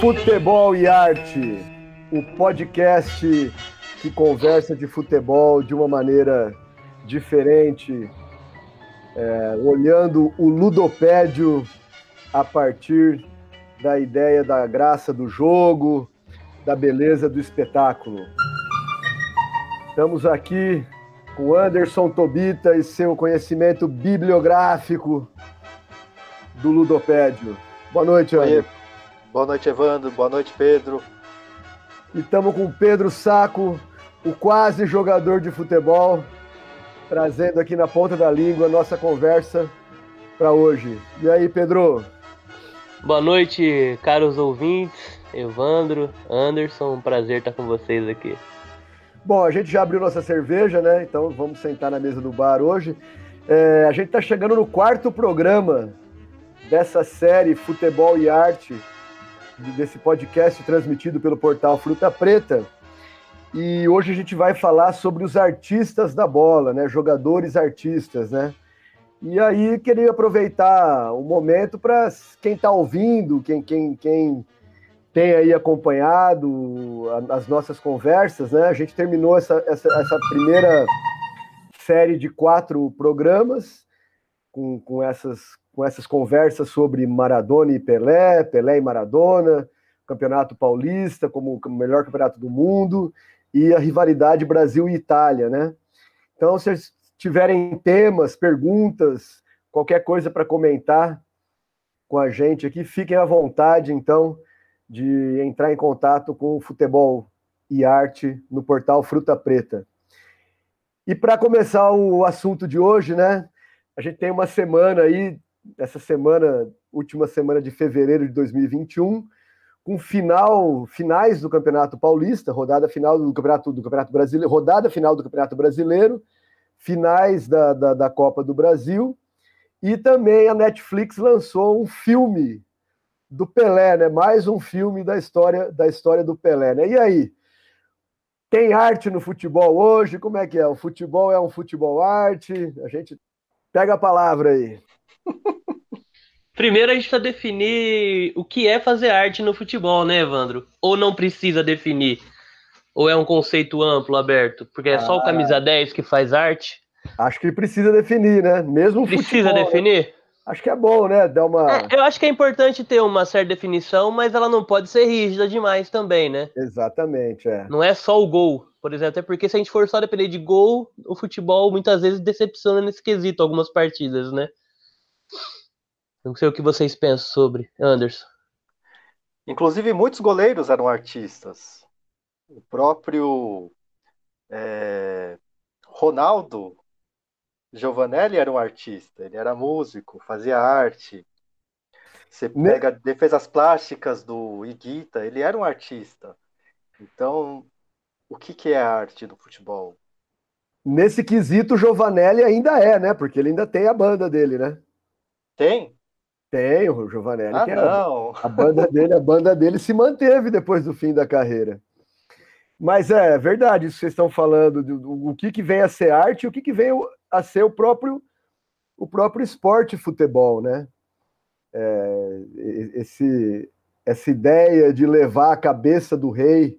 Futebol e Arte, o podcast que conversa de futebol de uma maneira diferente, é, olhando o ludopédio a partir da ideia da graça do jogo, da beleza do espetáculo. Estamos aqui com Anderson Tobita e seu conhecimento bibliográfico do ludopédio. Boa noite, Anderson. Boa noite, Evandro. Boa noite, Pedro. E estamos com o Pedro Saco, o quase jogador de futebol, trazendo aqui na ponta da língua a nossa conversa para hoje. E aí, Pedro? Boa noite, caros ouvintes, Evandro, Anderson, um prazer estar com vocês aqui. Bom, a gente já abriu nossa cerveja, né? Então vamos sentar na mesa do bar hoje. É, a gente está chegando no quarto programa dessa série Futebol e Arte, desse podcast transmitido pelo portal Fruta Preta. E hoje a gente vai falar sobre os artistas da bola, né? Jogadores artistas, né? E aí queria aproveitar o momento para quem está ouvindo, quem, quem, quem tem aí acompanhado as nossas conversas, né? A gente terminou essa, essa, essa primeira série de quatro programas com, com, essas, com essas conversas sobre Maradona e Pelé, Pelé e Maradona, Campeonato Paulista como o melhor campeonato do mundo e a rivalidade Brasil e Itália, né? Então, vocês tiverem temas, perguntas, qualquer coisa para comentar com a gente aqui, fiquem à vontade, então, de entrar em contato com o Futebol e Arte no portal Fruta Preta. E para começar o assunto de hoje, né? A gente tem uma semana aí, essa semana, última semana de fevereiro de 2021, com final, finais do Campeonato Paulista, rodada final do Campeonato do Campeonato Brasileiro, rodada final do Campeonato Brasileiro, finais da, da, da, Copa do Brasil, e também a Netflix lançou um filme do Pelé, né? Mais um filme da história da história do Pelé, né? E aí? Tem arte no futebol hoje? Como é que é? O futebol é um futebol arte? A gente pega a palavra aí. Primeiro a gente precisa definir o que é fazer arte no futebol, né, Evandro? Ou não precisa definir? Ou é um conceito amplo, aberto? Porque é só o ah. camisa 10 que faz arte? Acho que precisa definir, né? Mesmo Precisa futebol, definir? Acho que é bom, né? Dar uma... É, eu acho que é importante ter uma certa definição, mas ela não pode ser rígida demais também, né? Exatamente, é. Não é só o gol, por exemplo. Até porque se a gente for só depender de gol, o futebol muitas vezes decepciona nesse quesito algumas partidas, né? Não sei o que vocês pensam sobre, Anderson. Inclusive, muitos goleiros eram artistas. O próprio é, Ronaldo Giovanelli era um artista, ele era músico, fazia arte. Você pega defesas plásticas do Iguita, ele era um artista. Então, o que, que é a arte do futebol? Nesse quesito, Giovanelli ainda é, né? Porque ele ainda tem a banda dele, né? Tem? Tem, o Giovanelli. Ah, não. A, a banda dele, a banda dele se manteve depois do fim da carreira. Mas é verdade isso que vocês estão falando, do, do, o que, que vem a ser arte e o que, que vem a ser o próprio, o próprio esporte futebol, né? É, esse, essa ideia de levar a cabeça do rei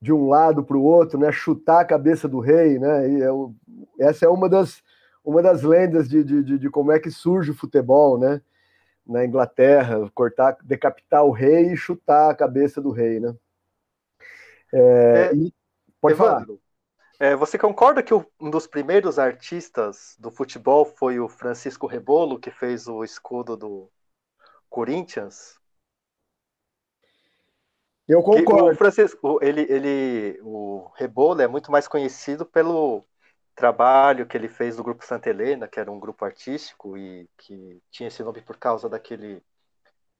de um lado para o outro, né? Chutar a cabeça do rei, né? E é, essa é uma das, uma das lendas de, de, de, como é que surge o futebol, né? Na Inglaterra, cortar, decapitar o rei e chutar a cabeça do rei, né? É, é. Pode Evandro, falar. É, você concorda que um dos primeiros artistas do futebol foi o Francisco Rebolo, que fez o escudo do Corinthians? Eu concordo. o Francisco, ele, ele, o Rebolo é muito mais conhecido pelo trabalho que ele fez no grupo Santa Helena, que era um grupo artístico e que tinha esse nome por causa daquele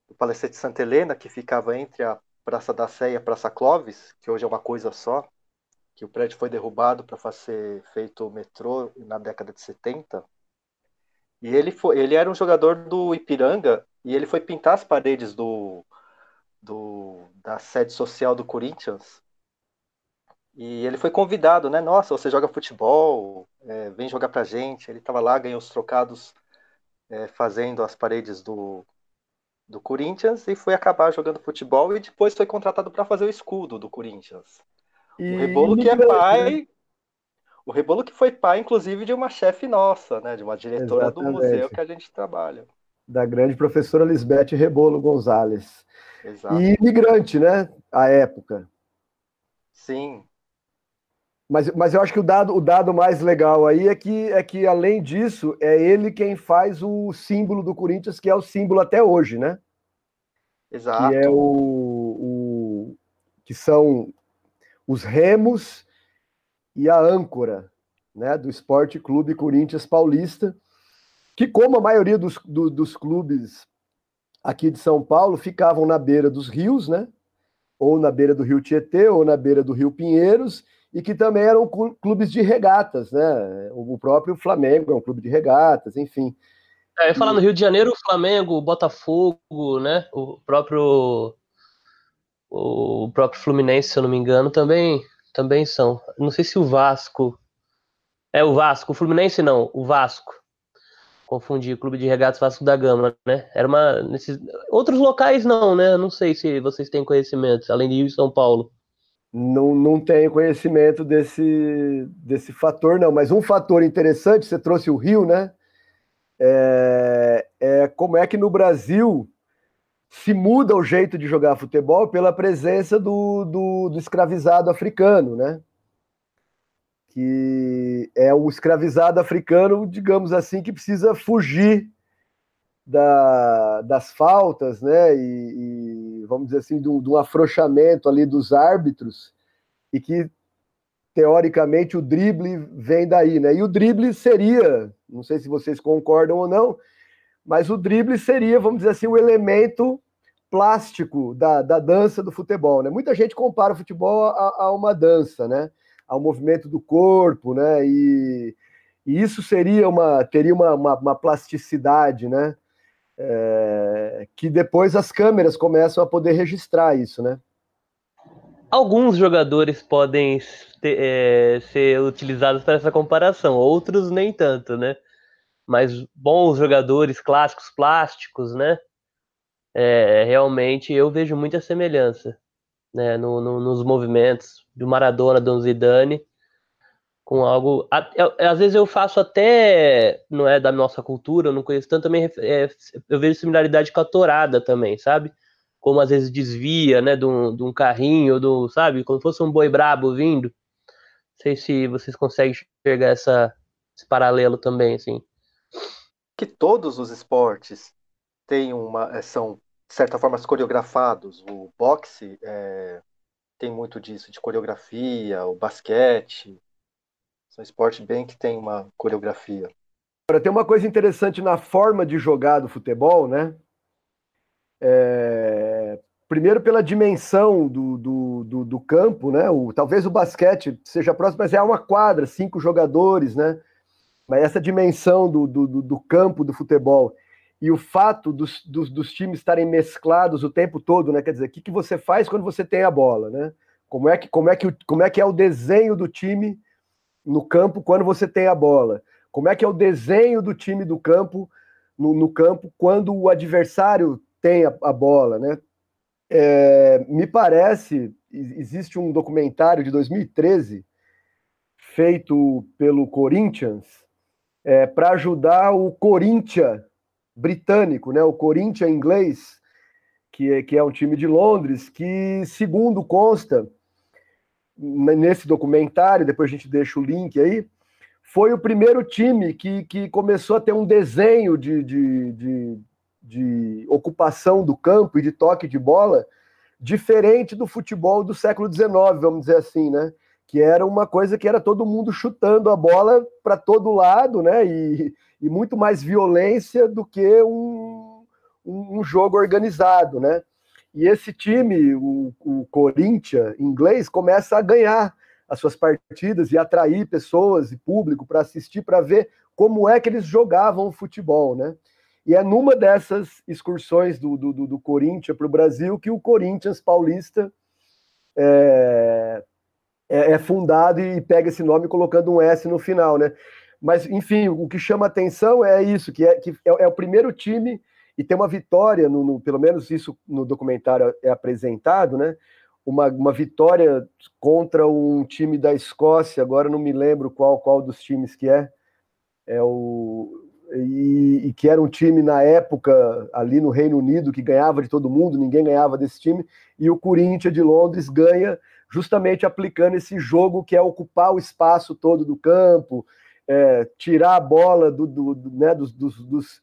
do Palacete Santa Helena, que ficava entre a Praça da Sé e a Praça Clóvis, que hoje é uma coisa só, que o prédio foi derrubado para ser feito o metrô na década de 70. E ele foi, ele era um jogador do Ipiranga e ele foi pintar as paredes do, do da sede social do Corinthians. E ele foi convidado, né? Nossa, você joga futebol, é, vem jogar pra gente. Ele estava lá, ganhou os trocados é, fazendo as paredes do, do Corinthians e foi acabar jogando futebol e depois foi contratado para fazer o escudo do Corinthians. E... O Rebolo que é pai, né? o Rebolo que foi pai, inclusive, de uma chefe nossa, né? De uma diretora Exatamente. do museu que a gente trabalha. Da grande professora Lisbeth Rebolo Gonzalez. Exato. E imigrante, né? A época. Sim. Mas, mas eu acho que o dado, o dado mais legal aí é que, é que, além disso, é ele quem faz o símbolo do Corinthians, que é o símbolo até hoje, né? Exato. Que é o, o que são os remos e a âncora, né, do Esporte Clube Corinthians Paulista, que como a maioria dos, do, dos clubes aqui de São Paulo ficavam na beira dos rios, né? Ou na beira do Rio Tietê, ou na beira do Rio Pinheiros, e que também eram clubes de regatas, né? O próprio Flamengo é um clube de regatas, enfim. É, eu ia falar no Rio de Janeiro, o Flamengo, o Botafogo, né? O próprio o próprio Fluminense, se eu não me engano, também também são. Não sei se o Vasco é o Vasco, o Fluminense não, o Vasco. Confundi, Clube de Regatas Vasco da Gama, né? Era uma nesses outros locais não, né? Não sei se vocês têm conhecimento, além de Rio e São Paulo não, não tenho conhecimento desse, desse fator, não. Mas um fator interessante, você trouxe o Rio, né? É, é como é que no Brasil se muda o jeito de jogar futebol pela presença do, do, do escravizado africano, né? Que é o escravizado africano, digamos assim, que precisa fugir da, das faltas, né? E, e vamos dizer assim, de um, afrouxamento ali dos árbitros, e que teoricamente o drible vem daí, né? E o drible seria, não sei se vocês concordam ou não, mas o drible seria, vamos dizer assim, o elemento plástico da, da dança do futebol, né? Muita gente compara o futebol a, a uma dança, né? Ao movimento do corpo, né? E, e isso seria uma teria uma, uma, uma plasticidade, né? é, que depois as câmeras começam a poder registrar isso, né? Alguns jogadores podem ter, é, ser utilizados para essa comparação, outros nem tanto, né? Mas bons jogadores clássicos plásticos, né? É, realmente eu vejo muita semelhança né, no, no, nos movimentos do Maradona, do Zidane com algo. Às vezes eu faço até, não é da nossa cultura, eu não conheço tanto, também é, eu vejo similaridade com a torada também, sabe? Como às vezes desvia, né, de um, de um carrinho, do, sabe? Como se fosse um boi brabo vindo. Não sei se vocês conseguem enxergar essa, esse paralelo também, assim. Que todos os esportes têm uma, é, são, de certa forma, coreografados. O boxe é, tem muito disso, de coreografia, o basquete, são esportes bem que tem uma coreografia. Agora, tem uma coisa interessante na forma de jogar do futebol, né? É... Primeiro pela dimensão do, do, do, do, campo, né? O, talvez o basquete seja próximo, mas é uma quadra, cinco jogadores, né? Mas essa dimensão do, do, do campo do futebol e o fato dos, dos, dos, times estarem mesclados o tempo todo, né? Quer dizer, o que, que você faz quando você tem a bola, né? Como é que, como é que, como é, que é o desenho do time no campo quando você tem a bola? Como é que é o desenho do time do campo no, no campo quando o adversário tem a, a bola, né? É, me parece, existe um documentário de 2013 feito pelo Corinthians é, para ajudar o Corinthians britânico, né? O Corinthians inglês, que é, que é um time de Londres, que segundo consta nesse documentário, depois a gente deixa o link aí, foi o primeiro time que, que começou a ter um desenho de, de, de, de ocupação do campo e de toque de bola diferente do futebol do século XIX, vamos dizer assim, né? Que era uma coisa que era todo mundo chutando a bola para todo lado, né? E, e muito mais violência do que um, um jogo organizado, né? E esse time, o, o Corinthians inglês, começa a ganhar as suas partidas e atrair pessoas e público para assistir, para ver como é que eles jogavam futebol, né? E é numa dessas excursões do, do, do Corinthians para o Brasil que o Corinthians paulista é, é, é, fundado e pega esse nome colocando um S no final, né? Mas, enfim, o que chama atenção é isso, que é, que é, é o primeiro time e tem uma vitória, no, no, pelo menos isso no documentário é apresentado, né? Uma, uma vitória contra um time da Escócia, agora não me lembro qual, qual dos times que é, é o, e, e, que era um time na época ali no Reino Unido que ganhava de todo mundo, ninguém ganhava desse time, e o Corinthians de Londres ganha justamente aplicando esse jogo que é ocupar o espaço todo do campo, é, tirar a bola do, do, do né, dos, dos, dos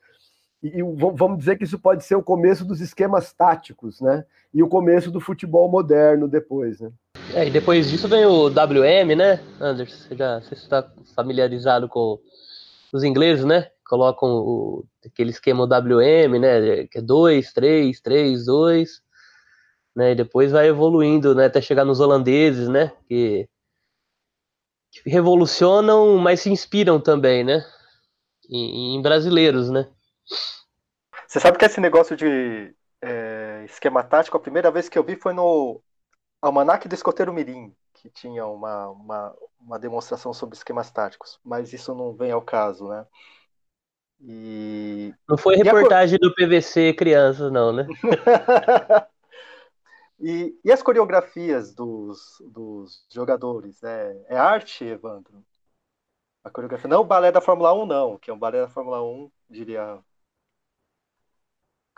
e, vamos dizer que isso pode ser o começo dos esquemas táticos, né? E o começo do futebol moderno depois, né? É, e depois disso vem o WM, né, Anderson? Você já você está familiarizado com os ingleses, né? Colocam o, aquele esquema WM, né? Que é 2, 3, 3, 2, né? E depois vai evoluindo, né? Até chegar nos holandeses, né? Que, que revolucionam, mas se inspiram também, né? em, em brasileiros, né? Você sabe que esse negócio de é, esquema tático, a primeira vez que eu vi foi no Almanac do Escoteiro Mirim, que tinha uma, uma, uma demonstração sobre esquemas táticos, mas isso não vem ao caso, né? E... Não foi reportagem a... do PVC Crianças, não, né? e, e, as coreografias dos, dos jogadores? É, é arte, Evandro? A coreografia. Não o balé da Fórmula 1, não, que é um balé da Fórmula 1, diria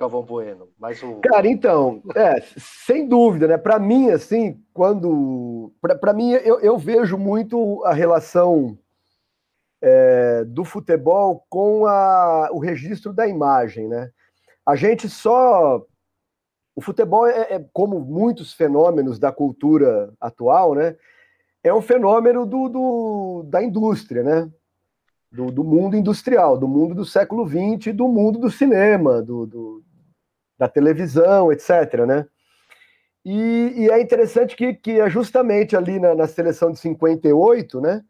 Galvão Bueno. Mas o... Cara, então, é, sem dúvida, né? Para mim, assim, quando. Para mim, eu, eu, vejo muito a relação é, do futebol com a, o registro da imagem, né? A gente só. O futebol é, é, como muitos fenômenos da cultura atual, né? É um fenômeno do, do da indústria, né? Do, do, mundo industrial, do mundo do século XX, do mundo do cinema, do, do, da televisão, etc. Né? E, e é interessante que, que é justamente ali na, na seleção de 58, né?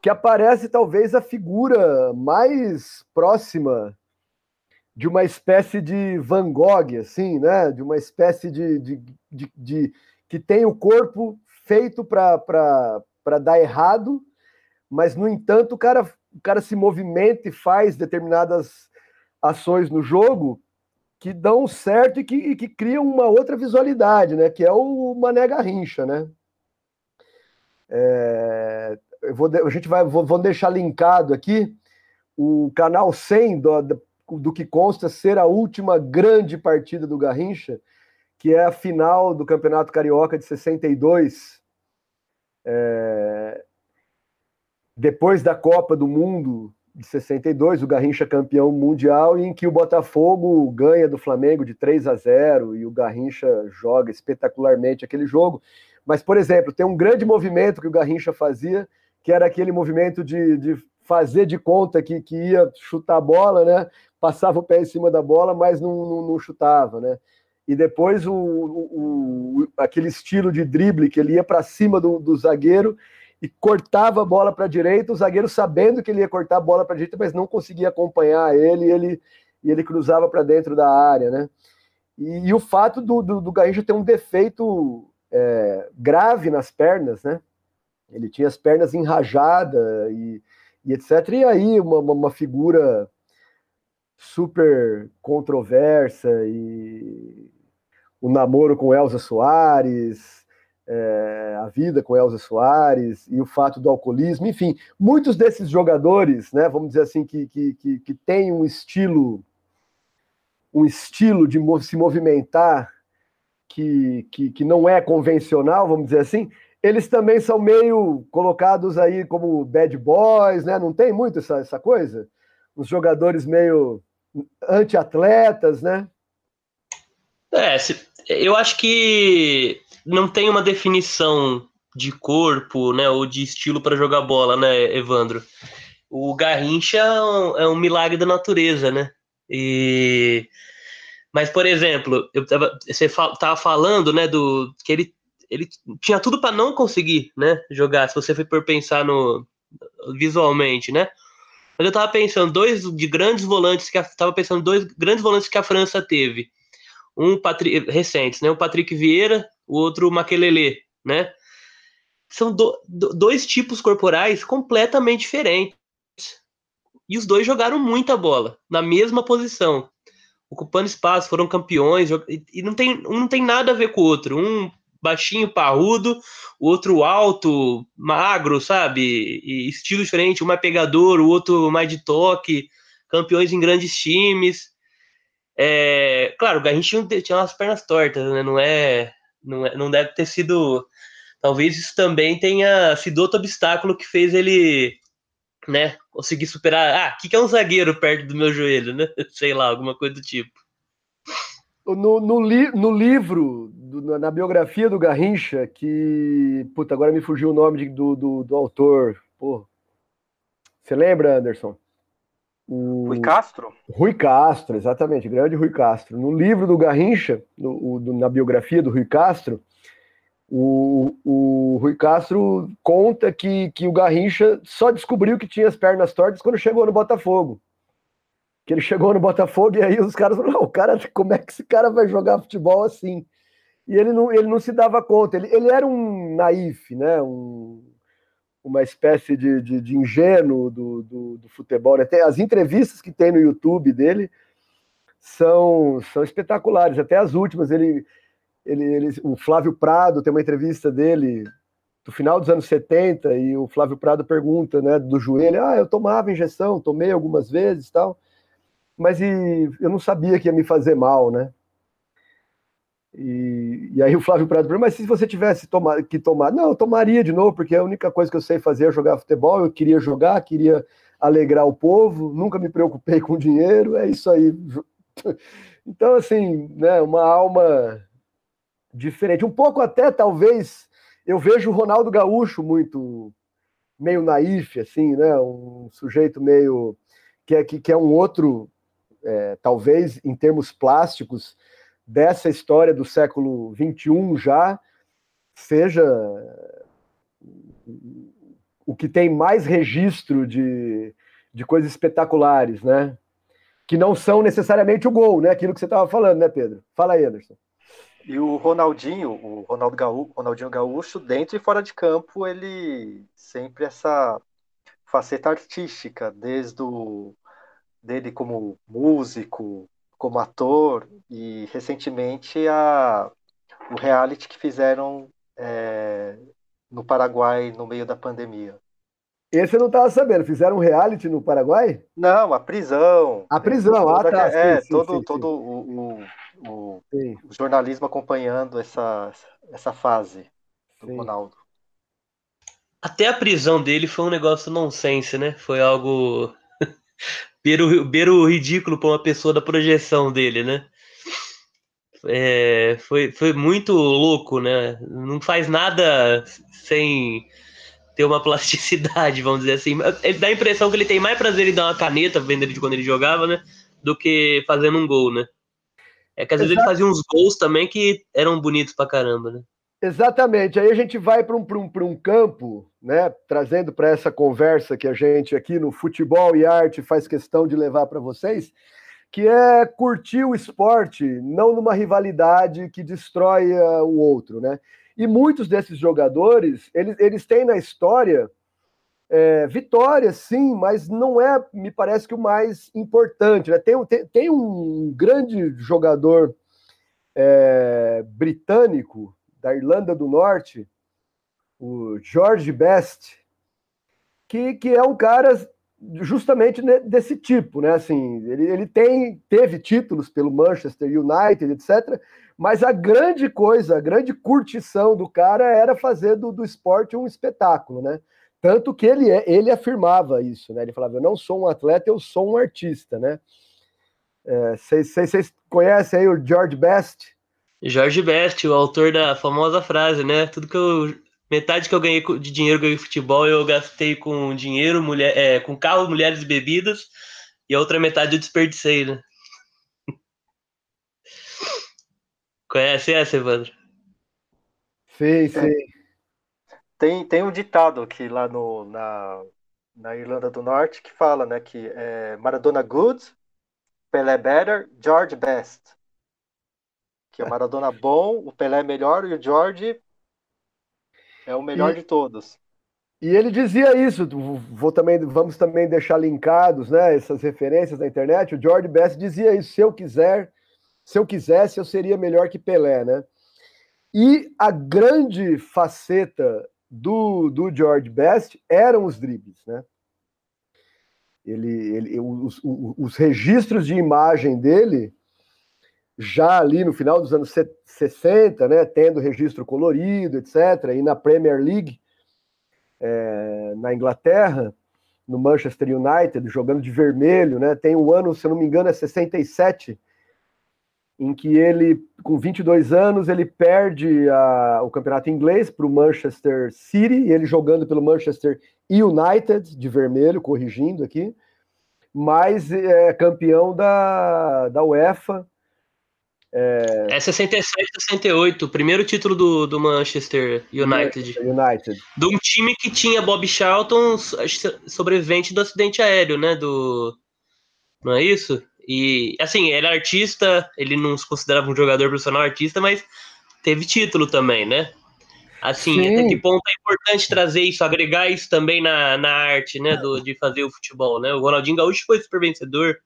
Que aparece talvez a figura mais próxima de uma espécie de Van Gogh, assim, né? De uma espécie de, de, de, de que tem o corpo feito para dar errado, mas no entanto o cara, o cara se movimenta e faz determinadas ações no jogo que dão certo e que, e que criam uma outra visualidade, né? Que é o Mané Garrincha, né? É, eu vou, a gente vai vou, vou deixar linkado aqui o canal 100 do, do que consta ser a última grande partida do Garrincha, que é a final do Campeonato Carioca de 62. É, depois da Copa do Mundo de 62, o Garrincha campeão mundial, em que o Botafogo ganha do Flamengo de 3 a 0 e o Garrincha joga espetacularmente aquele jogo. Mas, por exemplo, tem um grande movimento que o Garrincha fazia, que era aquele movimento de, de fazer de conta que, que ia chutar a bola, né? Passava o pé em cima da bola, mas não, não, não chutava, né? E depois o, o, o, aquele estilo de drible que ele ia para cima do, do zagueiro e cortava a bola para a direita, o zagueiro sabendo que ele ia cortar a bola para a direita, mas não conseguia acompanhar ele e ele, e ele cruzava para dentro da área, né? E, e o fato do, do, do, Garrincha ter um defeito é, grave nas pernas, né? Ele tinha as pernas enrajadas e, e etc. E aí uma, uma figura super controversa e o namoro com Elza Soares, é, a vida com Elza Soares e o fato do alcoolismo, enfim, muitos desses jogadores, né, vamos dizer assim, que, que, que, que têm um estilo, um estilo de se movimentar que, que, que não é convencional, vamos dizer assim, eles também são meio colocados aí como bad boys, né? Não tem muito essa, essa coisa? Os jogadores meio anti-atletas, né? É, eu acho que não tem uma definição de corpo, né, ou de estilo para jogar bola, né, Evandro? O Garrincha é um, é um, milagre da natureza, né? E mas por exemplo, eu tava, você tava falando, né, do que ele ele tinha tudo para não conseguir, né, jogar. Se você for pensar no visualmente, né? Mas eu tava pensando dois de grandes volantes que tava pensando dois grandes volantes que a França teve. Um recentes, né? O Patrick Vieira o outro Maquelele, né? são do, do, dois tipos corporais completamente diferentes. E os dois jogaram muita bola, na mesma posição, ocupando espaço, foram campeões, e não tem, um não tem nada a ver com o outro. Um baixinho, parrudo, o outro alto, magro, sabe? E estilo diferente, um mais pegador, o outro mais de toque, campeões em grandes times. É, claro, o Garrincha tinha umas pernas tortas, né? Não é, não é, não deve ter sido. Talvez isso também tenha sido outro obstáculo que fez ele, né, conseguir superar. Ah, o que, que é um zagueiro perto do meu joelho, né? Sei lá, alguma coisa do tipo. No, no, li, no livro, do, na biografia do Garrincha, que. Puta, agora me fugiu o nome de, do, do, do, autor. Pô. Você lembra, Anderson? O... Rui Castro? Rui Castro, exatamente, grande Rui Castro. No livro do Garrincha, no, do, na biografia do Rui Castro, o, o Rui Castro conta que, que o Garrincha só descobriu que tinha as pernas tortas quando chegou no Botafogo que ele chegou no Botafogo e aí os caras falaram, o cara, como é que esse cara vai jogar futebol assim? E ele não, ele não se dava conta, ele, ele era um naif, né? Um, uma espécie de, de, de ingênuo do, do, do, futebol. Né? as entrevistas que tem no YouTube dele são, são espetaculares, até as últimas. Ele, ele, ele, o Flávio Prado tem uma entrevista dele do final dos anos 70 e o Flávio Prado pergunta né, do joelho: Ah, eu tomava injeção, tomei algumas vezes tal mas e, eu não sabia que ia me fazer mal, né? E, e aí o Flávio Prado mas se você tivesse tomar, que tomar, não, eu tomaria de novo, porque a única coisa que eu sei fazer é jogar futebol, eu queria jogar, queria alegrar o povo, nunca me preocupei com dinheiro, é isso aí. Então, assim, né, uma alma diferente, um pouco até, talvez, eu vejo o Ronaldo Gaúcho muito, meio naif, assim, né, um sujeito meio, que é, que, que é um outro é, talvez em termos plásticos, dessa história do século XXI já seja o que tem mais registro de, de coisas espetaculares, né? Que não são necessariamente o gol, né? Aquilo que você estava falando, né, Pedro? Fala aí, Anderson. E o Ronaldinho, o Ronaldo Gaúcho, Ronaldinho Gaúcho, dentro e fora de campo, ele sempre essa faceta artística, desde o dele como músico, como ator e recentemente a, o reality que fizeram é, no Paraguai no meio da pandemia. Esse eu não estava sabendo. Fizeram um reality no Paraguai? Não, a prisão. A prisão, ah, tá. É, sim, todo, sim, todo sim. O, o, o, jornalismo acompanhando essa, essa fase do Ronaldo. Até a prisão dele foi um negócio nonsense, né? Foi algo beira, beira o ridículo para uma pessoa da projeção dele, né? É, foi, foi muito louco, né? Não faz nada sem ter uma plasticidade, vamos dizer assim. Ele dá a impressão que ele tem mais prazer em dar uma caneta vendo ele de quando ele jogava, né? Do que fazendo um gol, né? É que às vezes ele fazia uns gols também que eram bonitos pra caramba, né? Exatamente. Aí a gente vai para um, um, um campo, né, trazendo para essa conversa que a gente aqui no Futebol e Arte faz questão de levar para vocês, que é curtir o esporte, não numa rivalidade que destrói uh, o outro, né? E muitos desses jogadores, eles, eles têm na história é, vitórias, sim, mas não é, me parece que o mais importante. Né? Tem, tem, tem um grande jogador é, britânico, da Irlanda do Norte, o George Best, que, que é um cara justamente desse tipo, né? Assim, ele, ele tem, teve títulos pelo Manchester United, etc. Mas a grande coisa, a grande curtição do cara era fazer do, do esporte um espetáculo, né? Tanto que ele, é, ele afirmava isso, né? Ele falava: Eu não sou um atleta, eu sou um artista, né? Vocês é, conhecem aí o George Best? Jorge Best, o autor da famosa frase, né? Tudo que eu. Metade que eu ganhei de dinheiro com futebol eu gastei com dinheiro, mulher, é, com carro, mulheres e bebidas, e a outra metade eu desperdicei, né? Conhece essa, Evandro? Sim, sim. Tem, tem um ditado aqui lá no, na, na Irlanda do Norte que fala, né, que é Maradona good, Pelé better, George best que é o Maradona bom, o Pelé é melhor e o George. É o melhor e, de todos. E ele dizia isso, vou também, vamos também deixar linkados né, essas referências na internet. O George Best dizia isso: se eu quiser, se eu quisesse, eu seria melhor que Pelé, né? E a grande faceta do, do George Best eram os dribles, né? Ele, ele, os, os registros de imagem dele, já ali no final dos anos 60, né, tendo registro colorido, etc., e na Premier League, é, na Inglaterra, no Manchester United, jogando de vermelho, né, tem um ano, se eu não me engano, é 67, em que ele, com 22 anos, ele perde a, o campeonato inglês para o Manchester City, ele jogando pelo Manchester United, de vermelho, corrigindo aqui, mas é campeão da, da UEFA. É... é 67, 68, o primeiro título do, do Manchester United. United. De um time que tinha Bob Charlton, sobrevivente do acidente aéreo, né? Do... Não é isso? E, assim, ele é artista, ele não se considerava um jogador profissional artista, mas teve título também, né? Assim, Sim. até que ponto é importante trazer isso, agregar isso também na, na arte, né, do, de fazer o futebol, né? O Ronaldinho Gaúcho foi super vencedor,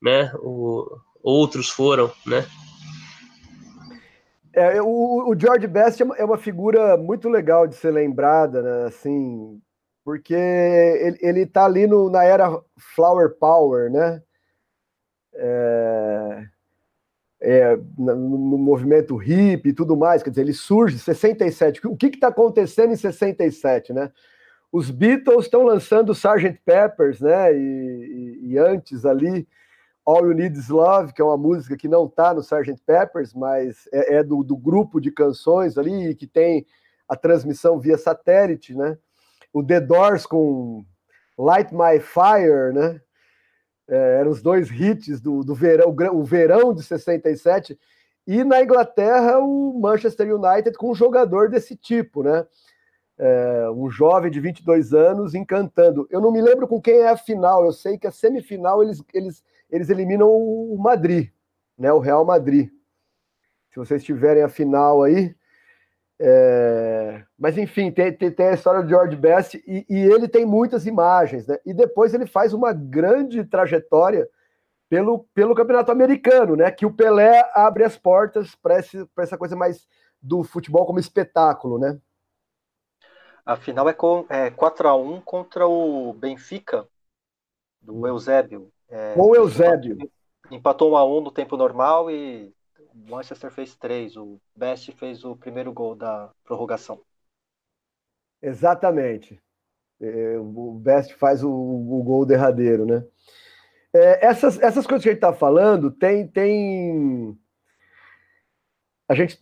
né? O, outros foram, né? É, o, o George Best é uma, é uma figura muito legal de ser lembrada, né? Assim, porque ele, ele tá ali no, na era Flower Power, né? é, é, no, no, movimento hippie e tudo mais, quer dizer, ele surge em 67. O que está acontecendo em 67, né? Os Beatles estão lançando Sgt. Peppers, né? E, e, e, antes ali, All You Need Is Love, que é uma música que não está no Sgt. Peppers, mas é, é do, do, grupo de canções ali que tem a transmissão via satélite, né? O The Doors com Light My Fire, né? é, eram os dois hits do, do verão, o verão de 67, e na Inglaterra o Manchester United com um jogador desse tipo, né? É, um jovem de 22 anos encantando. Eu não me lembro com quem é a final, eu sei que a semifinal eles, eles, eles eliminam o Madrid, né? O Real Madrid. Se vocês tiverem a final aí, é... Mas enfim, tem, tem, tem, a história do George Best e, e, ele tem muitas imagens, né? E depois ele faz uma grande trajetória pelo, pelo campeonato americano, né? Que o Pelé abre as portas para essa coisa mais do futebol como espetáculo, né? A final é, com, é 4x1 contra o Benfica, do Eusébio. É, com o Eusébio. Empatou 1x1 no tempo normal e o Manchester fez três, o Best fez o primeiro gol da prorrogação. Exatamente. É, o Best faz o, o gol derradeiro, né? É, essas, essas coisas que a gente está falando, tem, tem. A gente,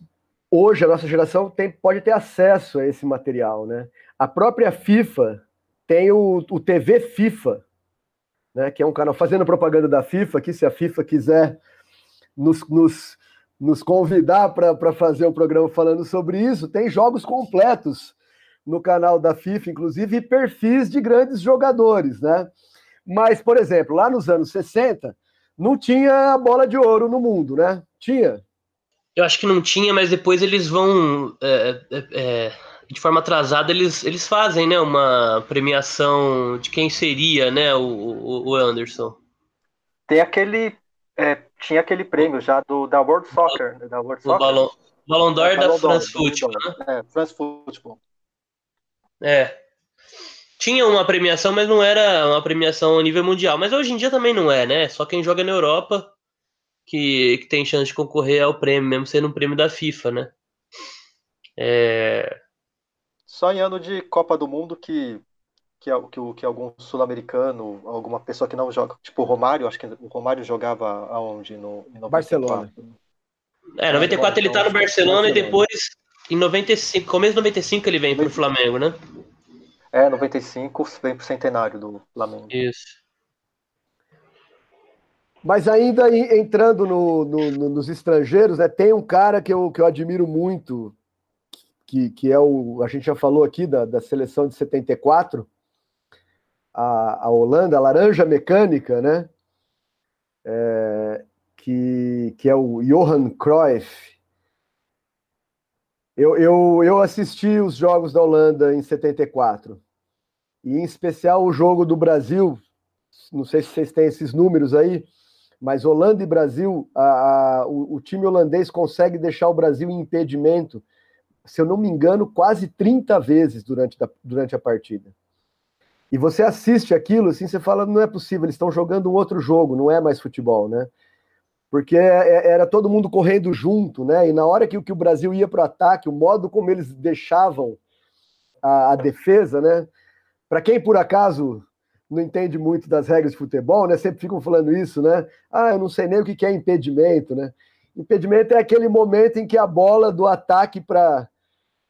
hoje, a nossa geração tem, pode ter acesso a esse material, né? A própria FIFA tem o, o TV FIFA, né? Que é um canal fazendo propaganda da FIFA, que se a FIFA quiser nos, nos nos convidar para fazer o programa falando sobre isso, tem jogos completos no canal da FIFA, inclusive, e perfis de grandes jogadores, né? Mas, por exemplo, lá nos anos 60, não tinha a bola de ouro no mundo, né? Tinha. Eu acho que não tinha, mas depois eles vão. É, é, é, de forma atrasada, eles, eles fazem, né? Uma premiação de quem seria, né? O, o, o Anderson. Tem aquele é, tinha aquele prêmio já do, da World Soccer. Né, da World o Soccer. Balon, Ballon d'Or é, da France Football, né? É, France Football. É. Tinha uma premiação, mas não era uma premiação a nível mundial. Mas hoje em dia também não é, né? Só quem joga na Europa que, que tem chance de concorrer ao prêmio, mesmo sendo um prêmio da FIFA, né? É... Só em ano de Copa do Mundo que que, que, que algum sul-americano, alguma pessoa que não joga, tipo o Romário, acho que o Romário jogava aonde? No, no Barcelona. É, 94 ele tá no Barcelona, Barcelona e depois, em 95, começo de 95 ele vem pro Flamengo, né? É, 95 vem pro centenário do Flamengo. Isso. Mas ainda entrando no, no, no, nos estrangeiros, né, tem um cara que eu, que eu admiro muito, que, que é o. A gente já falou aqui da, da seleção de 74, a, a Holanda, a Laranja Mecânica, né? É, que, que é o Johan Cruyff. Eu, eu, eu assisti os jogos da Holanda em 74, e em especial o jogo do Brasil. Não sei se vocês têm esses números aí, mas Holanda e Brasil, a, a, o, o, time holandês consegue deixar o Brasil em impedimento, se eu não me engano, quase 30 vezes durante, da, durante a partida. E você assiste aquilo, assim, você fala, não é possível, eles estão jogando um outro jogo, não é mais futebol, né? Porque é, é, era todo mundo correndo junto, né? E na hora que, que o Brasil ia para o ataque, o modo como eles deixavam a, a defesa, né? Para quem por acaso não entende muito das regras de futebol, né? Sempre ficam falando isso, né? Ah, eu não sei nem o que é impedimento, né? Impedimento é aquele momento em que a bola do ataque para,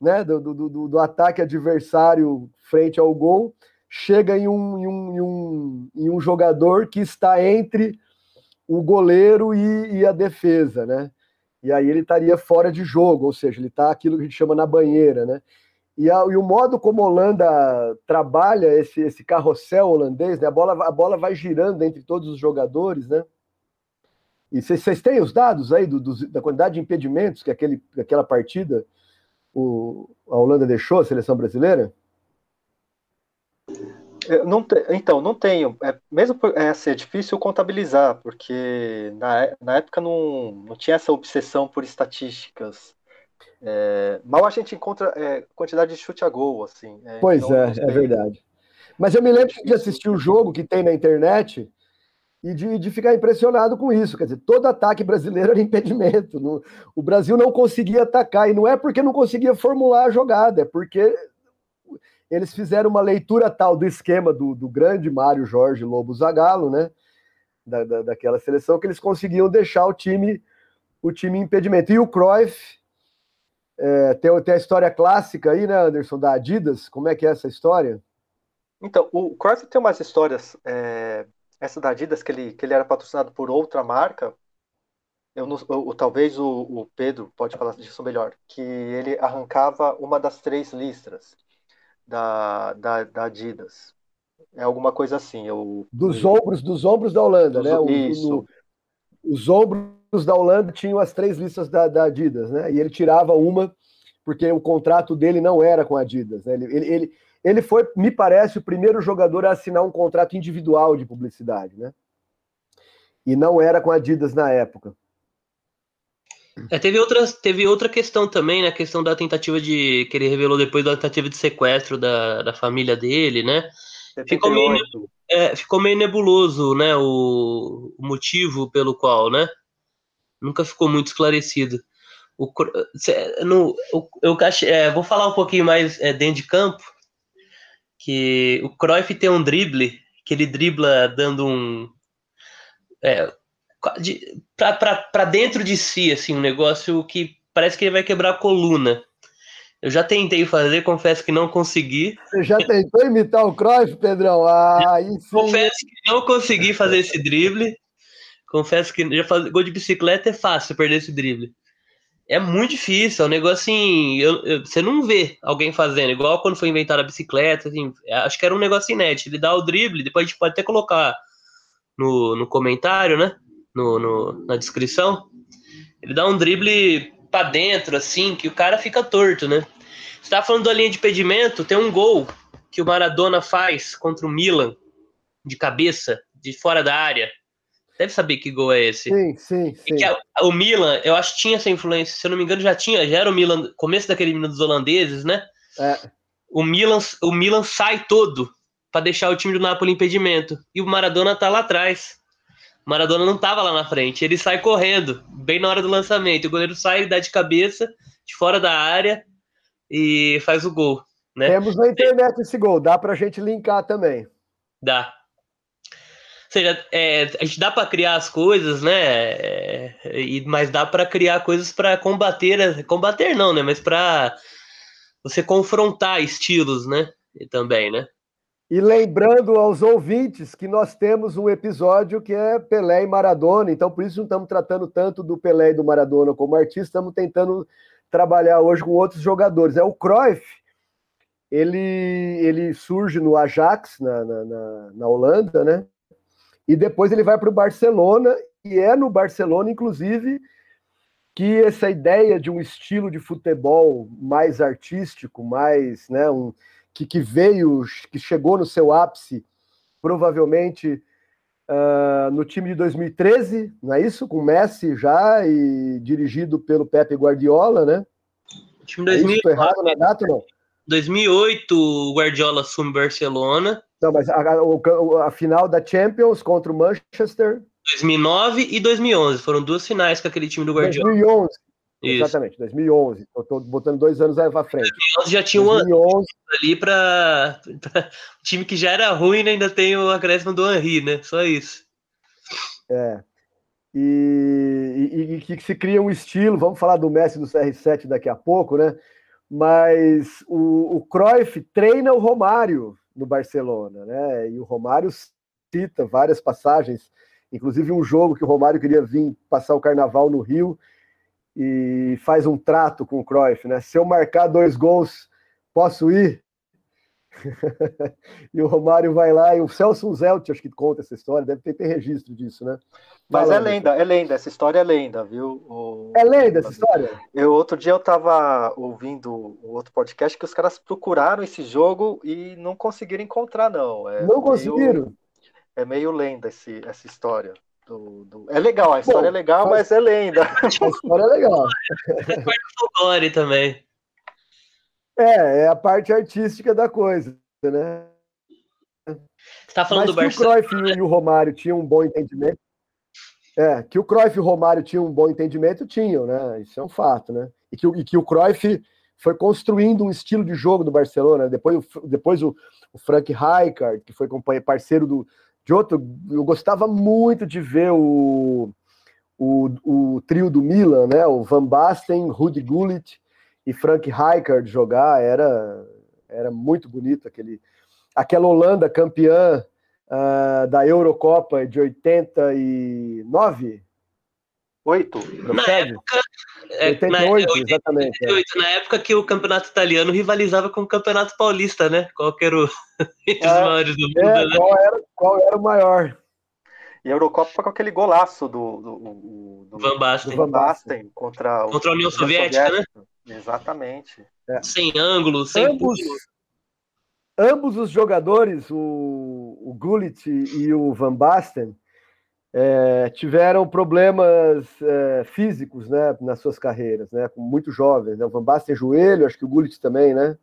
né? Do, do, do, do ataque adversário frente ao gol chega em um, em um, em um, em um jogador que está entre o goleiro e, e, a defesa, né? E aí ele estaria fora de jogo, ou seja, ele está aquilo que a gente chama na banheira, né? E, a, e, o modo como a Holanda trabalha esse, esse carrossel holandês, né? A bola, a bola vai girando entre todos os jogadores, né? E vocês têm os dados aí do, do, da quantidade de impedimentos que aquele, aquela partida o, a Holanda deixou, a seleção brasileira? Não te, então, não tenho. É, mesmo por, é, assim, é difícil contabilizar, porque na, na época não, não tinha essa obsessão por estatísticas. É, mal a gente encontra é, quantidade de chute a gol, assim. É, pois então, é, é verdade. Mas eu me lembro de assistir o jogo que tem na internet e de, de ficar impressionado com isso. Quer dizer, todo ataque brasileiro era impedimento. No, o Brasil não conseguia atacar, e não é porque não conseguia formular a jogada, é porque eles fizeram uma leitura tal do esquema do, do grande Mário Jorge Lobo Zagallo, né? Da, da, daquela seleção, que eles conseguiam deixar o time o time impedimento. E o Cruyff é, tem, tem a história clássica aí, né, Anderson, da Adidas. Como é que é essa história? Então, o Cruyff tem umas histórias. É, essa da Adidas, que ele, que ele era patrocinado por outra marca. Eu, não, eu talvez o, o Pedro pode falar disso melhor. Que ele arrancava uma das três listras da, da, da Adidas. É alguma coisa assim. Eu, dos ombros, dos ombros da Holanda, dos, né? O, isso. No, os ombros da Holanda tinham as três listas da, da, Adidas, né? E ele tirava uma porque o contrato dele não era com a Adidas. Né? Ele, ele, ele, ele foi, me parece, o primeiro jogador a assinar um contrato individual de publicidade, né? E não era com a Adidas na época. É, teve, outras, teve outra questão também, né? A questão da tentativa de. que ele revelou depois da tentativa de sequestro da, da família dele, né? Ficou meio, é, ficou meio nebuloso, né? O, o, motivo pelo qual, né? Nunca ficou muito esclarecido. O, no, o, eu é, vou falar um pouquinho mais é, dentro de campo. Que o Cruyff tem um drible, que ele dribla dando um. É, para dentro de si, assim, um negócio que parece que ele vai quebrar a coluna. Eu já tentei fazer, confesso que não consegui. Você já tentou imitar o Cruyff, Pedrão? Ah, confesso que não consegui fazer esse drible. Confesso que já faz... gol de bicicleta é fácil perder esse drible. É muito difícil, é um negócio assim. Eu, eu, você não vê alguém fazendo, igual quando foi inventada a bicicleta. Assim, acho que era um negócio inédito. Ele dá o drible, depois a gente pode até colocar no, no comentário, né? no, no, na descrição, ele dá um drible para dentro, assim, que o cara fica torto, né? Você tá falando da linha de impedimento, tem um gol que o Maradona faz contra o Milan, de cabeça, de fora da área. Deve saber que gol é esse. Sim, sim, sim. E a, o Milan, eu acho que tinha essa influência, se eu não me engano, já tinha, já era o Milan, começo daquele Milan dos holandeses, né? É. O Milan, o Milan sai todo para deixar o time do Napoli em impedimento. E o Maradona tá lá atrás. Maradona não tava lá na frente. Ele sai correndo, bem na hora do lançamento. O goleiro sai, dá de cabeça, de fora da área e faz o gol. Né? Temos na internet esse gol, dá pra gente linkar também. Dá. Seja, é, a gente dá para criar as coisas, né? É, mas dá para criar coisas para combater, combater não, né? Mas para você confrontar estilos, né? E também, né? E lembrando aos ouvintes que nós temos um episódio que é Pelé e Maradona, então por isso não estamos tratando tanto do Pelé e do Maradona como artista, estamos tentando trabalhar hoje com outros jogadores. É o Cruyff, ele, ele surge no Ajax, na, na, na, na Holanda, né? E depois ele vai para o Barcelona, e é no Barcelona, inclusive, que essa ideia de um estilo de futebol mais artístico, mais, né, um, que, que veio, que chegou no seu ápice, provavelmente uh, no time de 2013, não é isso? Com Messi já e dirigido pelo Pepe Guardiola, né? O time 2008, é errado na data não? 2008, o Guardiola assume Barcelona. Não, mas a, a, a final da Champions contra o Manchester 2009 e 2011 foram duas finais com aquele time do Guardiola. 2011. Isso. Exatamente, 2011. Eu tô botando dois anos aí pra frente. 2011 já tinha 2011. um ano ali para o time que já era ruim, né? ainda tem o acréscimo do Henry, né? Só isso. É. E, que se cria um estilo, vamos falar do Messi do CR7 daqui a pouco, né? Mas o, o Cruyff treina o Romário no Barcelona, né? E o Romário cita várias passagens, inclusive um jogo que o Romário queria vir passar o carnaval no Rio e faz um trato com o Cruyff, né? Se eu marcar dois gols, posso ir? e o Romário vai lá, e o Celso Zelt, acho que conta essa história, deve ter, ter registro disso, né? Mas Fala, é lenda, é lenda, essa história é lenda, viu? O... É lenda essa história? Eu, outro dia eu tava ouvindo um outro podcast que os caras procuraram esse jogo e não conseguiram encontrar, não. É não conseguiram? Meio, é meio lenda esse, essa história. Do, do... É legal, a história Bom, é legal, mas... mas é lenda. A história é legal. É parte do folclore também. É, é a parte artística da coisa, né? Você tá falando mas do Barcelona. o Cruyff e o Romário tinham um bom entendimento. É, que o Cruyff e o Romário tinham um bom entendimento, tinham, né? Isso é um fato, né? E que, e que o Cruyff foi construindo um estilo de jogo do Barcelona. Depois, depois o, o Frank Rijkaard, que foi parceiro do, de outro, eu gostava muito de ver o, o, o trio do Milan, né? O Van Basten, Rudi Gullit e Frank Rijkaard jogar, era, era muito bonito aquele, aquela Holanda campeã uh, da Eurocopa de 89. Oito. Na época, 88, é, na, exatamente. 88, é. Na época que o campeonato italiano rivalizava com o campeonato paulista, né? Qual que era o... é, maiores do mundo, é, né? Qual era, qual era o maior? E a Eurocopa com aquele golaço do, do, do, Van Basten, do Van Basten contra, contra a União Soviética, Soviética, né? Exatamente. É. Sem ângulo, sem ambos, ambos os jogadores, o, o Gullit e o Van Basten, é, tiveram problemas é, físicos né, nas suas carreiras, né, muito jovens. Né? O Van Basten joelho, acho que o Gullit também, né?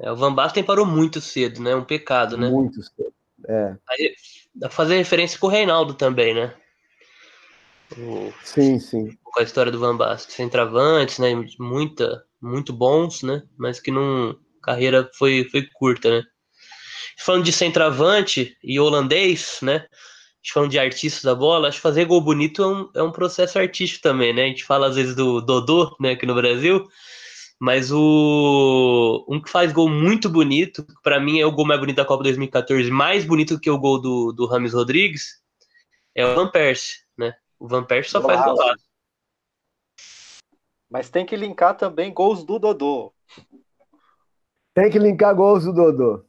É, o Van Basten parou muito cedo, né? Um pecado, né? Muito cedo. É. Aí, dá pra fazer referência com o Reinaldo também, né? O, sim, sim. Com a história do Van Basten. Centravantes, né? Muita, muito bons, né? Mas que não. Carreira foi, foi curta, né? Falando de centroavante e holandês, né? falando de artistas da bola, acho que fazer gol bonito é um, é um processo artístico também, né? A gente fala às vezes do Dodô, né, aqui no Brasil, mas o um que faz gol muito bonito, para mim é o gol mais bonito da Copa 2014, mais bonito que o gol do, do Rames Rodrigues, é o Van Persie, né? O Van Persie só faz gol lá. Mas tem que linkar também gols do Dodô. Tem que linkar gols do Dodô,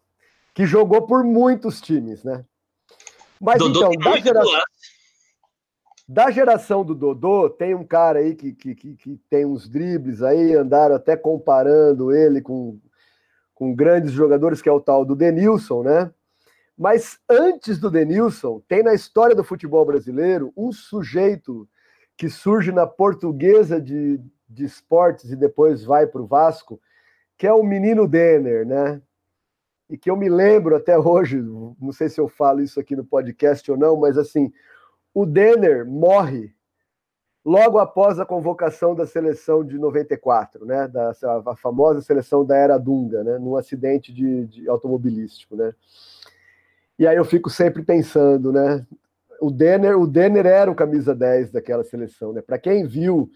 que jogou por muitos times, né? Mas Dodô então, da geração, da geração do Dodô, tem um cara aí que, que, que, que, tem uns dribles aí, andaram até comparando ele com, com grandes jogadores, que é o tal do Denilson, né? Mas antes do Denilson, tem na história do futebol brasileiro um sujeito que surge na portuguesa de, de esportes e depois vai para o Vasco, que é o menino Denner, né? e que eu me lembro até hoje, não sei se eu falo isso aqui no podcast ou não, mas assim, o Denner morre logo após a convocação da seleção de 94, né, da a famosa seleção da era Dunga, né, num acidente de, de automobilístico, né. E aí eu fico sempre pensando, né, o Denner, o Denner era o camisa 10 daquela seleção, né? Para quem viu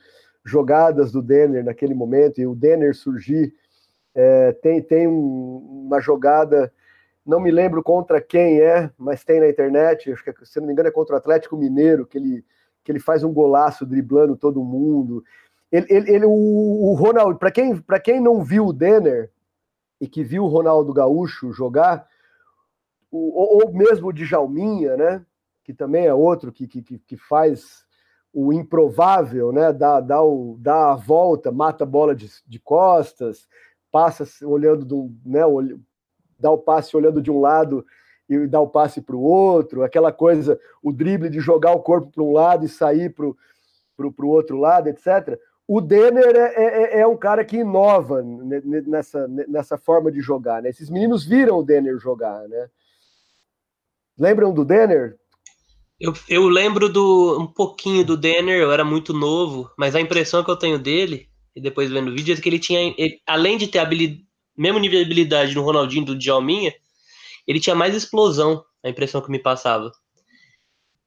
jogadas do Denner naquele momento e o Denner surgir é, tem tem um, uma jogada, não me lembro contra quem é, mas tem na internet, acho que, se não me engano, é contra o Atlético Mineiro, que ele, que ele faz um golaço driblando todo mundo. Ele, ele, ele o, o Ronaldo, para quem, quem não viu o Denner e que viu o Ronaldo Gaúcho jogar, o, ou, mesmo o Djalminha, né? Que também é outro que, que, que faz o improvável, né? Dá, dá, o, dá a volta, mata a bola de, de costas, passa olhando do, né? Dá o passe olhando de um lado e dá o passe para o outro, aquela coisa, o drible de jogar o corpo para um lado e sair para o outro lado, etc. O Denner é, é, é, é, um cara que inova nessa, nessa forma de jogar. Né? Esses meninos viram o Denner jogar. Né? Lembram do Denner? Eu, eu lembro do um pouquinho do Denner, eu era muito novo, mas a impressão que eu tenho dele, e depois vendo o vídeo, é que ele tinha, ele, além de ter habilidade, mesmo nível de habilidade no Ronaldinho do Djalminha, ele tinha mais explosão, a impressão que me passava.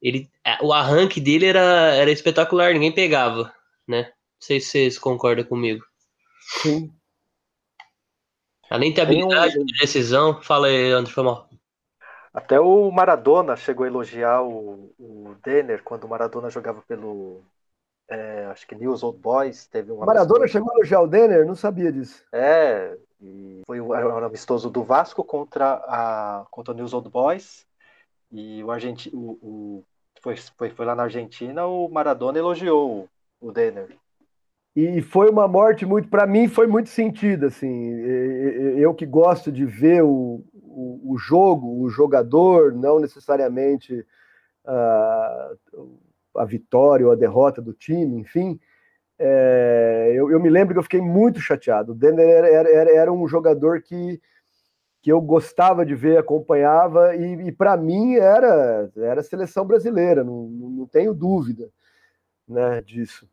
Ele, o arranque dele era, era espetacular, ninguém pegava, né? Não sei se vocês concordam comigo. Sim. Além de ter habilidade um... de decisão, fala aí, André, foi mal. Até o Maradona chegou a elogiar o, o Denner quando o Maradona jogava pelo. É, acho que News Old Boys. Teve um Maradona chegou a elogiar o Denner? Não sabia disso. É, foi o, um amistoso do Vasco contra, a, contra o News Old Boys. E o, Argenti, o, o foi, foi, foi lá na Argentina, o Maradona elogiou o, o Denner. E foi uma morte muito, para mim, foi muito sentida, assim. Eu que gosto de ver o, o, o jogo, o jogador, não necessariamente a, a vitória ou a derrota do time, enfim. É, eu, eu, me lembro que eu fiquei muito chateado. O Denner era, era, era, um jogador que, que eu gostava de ver, acompanhava, e, e para mim era, era seleção brasileira, não, não tenho dúvida né, disso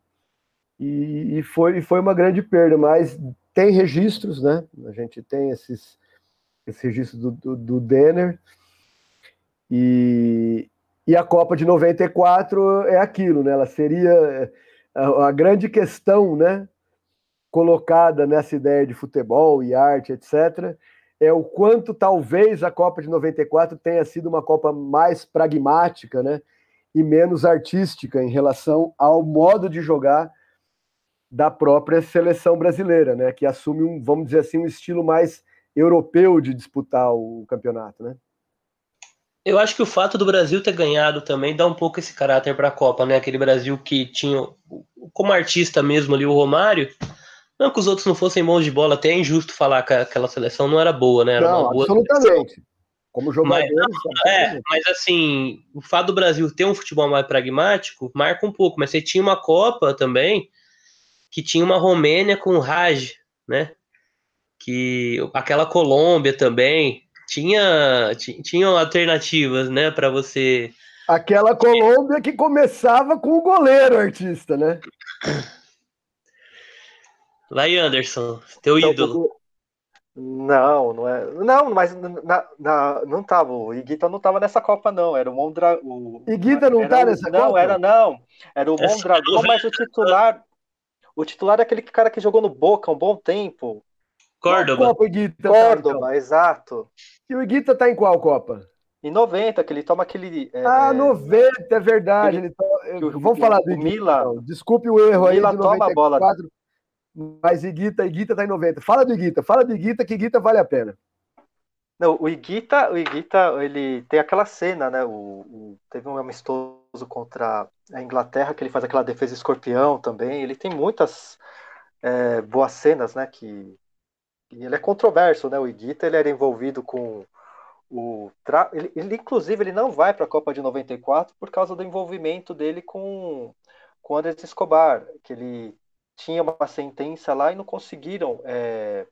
e, e, foi, foi uma grande perda, mas tem registros, né? A gente tem esses, esse registro do, do, do Denner e, e a Copa de 94 é aquilo, né? Ela seria a, a grande questão, né? Colocada nessa ideia de futebol e arte, etc., é o quanto talvez a Copa de 94 tenha sido uma Copa mais pragmática, né? E menos artística em relação ao modo de jogar da própria seleção brasileira, né? Que assume um, vamos dizer assim, um estilo mais europeu de disputar o campeonato, né? Eu acho que o fato do Brasil ter ganhado também dá um pouco esse caráter para a Copa, né? Aquele Brasil que tinha como artista mesmo ali o Romário. Não que os outros não fossem bons de bola, até é injusto falar que aquela seleção não era boa, né? Era não, boa absolutamente. Seleção. Como jogador. Mas, é, mas assim, o fato do Brasil ter um futebol mais pragmático marca um pouco, mas você tinha uma Copa também que tinha uma Romênia com Raj, né? Que aquela Colômbia também tinha tinham alternativas, né, para você Aquela Colômbia que começava com o goleiro artista, né? Vai, Anderson, teu então, ídolo. Não, não é. Não, mas na, na, não tava. O Iguita não tava nessa Copa, não. Era o Mondra. O, Iguita não era, tá nessa não, Copa? Não, era não. Era o Mondragão, mas o titular. O titular é aquele cara que jogou no Boca um bom tempo. Córdoba. Copa, Iguita, Córdoba, tá, então. exato. E o Iguita tá em qual Copa? Em 90, que ele toma aquele. É, ah, 90, é verdade. Ele, ele Vamos falar do Iguita. Mila, então. Desculpe o erro o aí. Mila toma a bola. Mas Iguita, Iguita tá em 90. Fala do Iguita, fala do Iguita, que Iguita vale a pena. Não, o Iguita, o Iguita, ele tem aquela cena, né? O, o, teve um amistoso contra a Inglaterra que ele faz aquela defesa escorpião também. Ele tem muitas é, boas cenas, né? Que ele é controverso, né? O Iguita ele era envolvido com o tra... ele, ele inclusive ele não vai para a Copa de 94 por causa do envolvimento dele com com Andrés Escobar, que ele tinha uma sentença lá e não conseguiram é,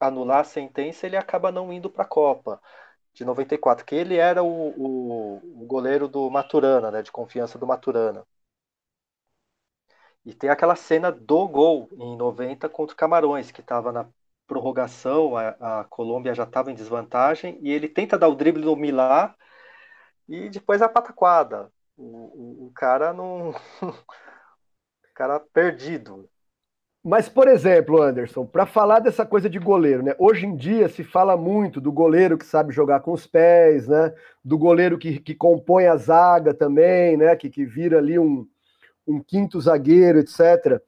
anular a sentença, ele acaba não indo para a Copa de 94, que ele era o, o, o, goleiro do Maturana, né, de confiança do Maturana. E tem aquela cena do gol em 90 contra o Camarões, que estava na prorrogação, a, a Colômbia já estava em desvantagem, e ele tenta dar o drible no Milá, e depois a pataquada. O, o, o cara não. o cara perdido. Mas, por exemplo, Anderson, para falar dessa coisa de goleiro, né? Hoje em dia se fala muito do goleiro que sabe jogar com os pés, né? Do goleiro que, que compõe a zaga também, né? Que, que vira ali um, um quinto zagueiro, etc.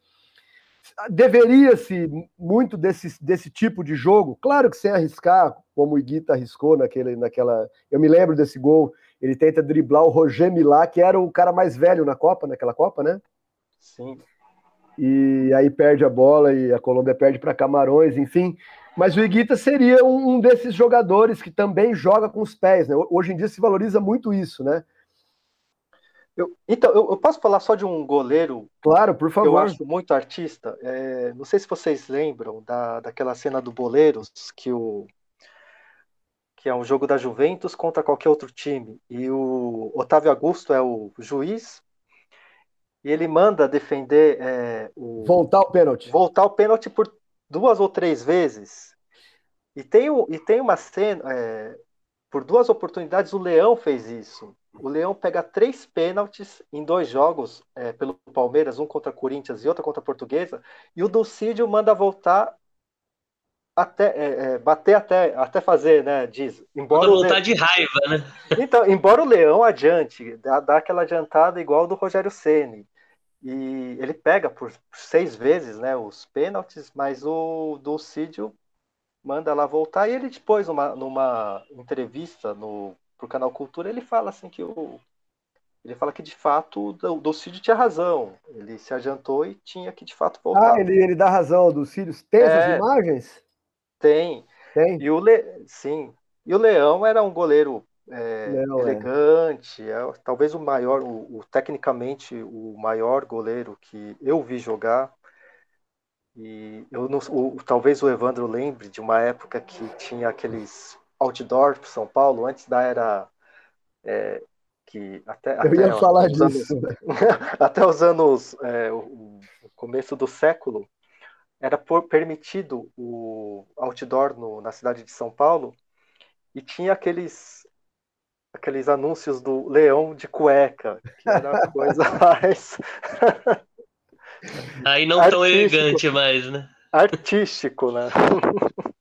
Deveria-se muito desse, desse tipo de jogo, claro que sem arriscar, como o Iguita arriscou naquele, naquela. Eu me lembro desse gol, ele tenta driblar o Roger Milá, que era o cara mais velho na Copa, naquela Copa, né? Sim. E aí perde a bola e a Colômbia perde para Camarões, enfim. Mas o Iguita seria um, desses jogadores que também joga com os pés. Né? Hoje em dia se valoriza muito isso, né? Eu, então, eu, eu, posso falar só de um goleiro? Claro, por favor. Eu acho muito artista. É, não sei se vocês lembram da, daquela cena do Boleiros, que, o, que é um jogo da Juventus contra qualquer outro time. E o Otávio Augusto é o juiz. E ele manda defender é, o. Voltar o pênalti. Voltar o pênalti por duas ou três vezes. E tem, e tem uma cena. É, por duas oportunidades, o Leão fez isso o Leão pega três pênaltis em dois jogos é, pelo Palmeiras, um contra Corinthians e outro contra a Portuguesa, e o Dulcídio manda voltar até é, é, bater até, até fazer, né? Diz. Embora voltar Leão... de raiva, né? Então, embora o Leão adiante, dá, dá aquela adiantada igual do Rogério Ceni. E ele pega por seis vezes né, os pênaltis, mas o Dulcídio manda lá voltar. E ele depois, numa, numa entrevista no pro canal Cultura, ele fala assim que o ele fala que de fato o Docídio tinha razão. Ele se adiantou e tinha que de fato voltar. Ah, ele, ele dá razão, Docídio. Tem é, essas imagens? Tem. Tem. E o Le... Sim. E o Leão era um goleiro é, Leão, é. elegante, é. talvez o maior, o, o, tecnicamente o maior goleiro que eu vi jogar. E eu não, o, talvez o Evandro lembre de uma época que tinha aqueles outdoor para São Paulo, antes da era. É, que até, Eu ia falar disso. Anos, até os anos. É, o, o, começo do século, era por, permitido o outdoor no, na cidade de São Paulo e tinha aqueles aqueles anúncios do leão de cueca, que era a coisa mais. Aí não tão elegante mais, né? Artístico, né?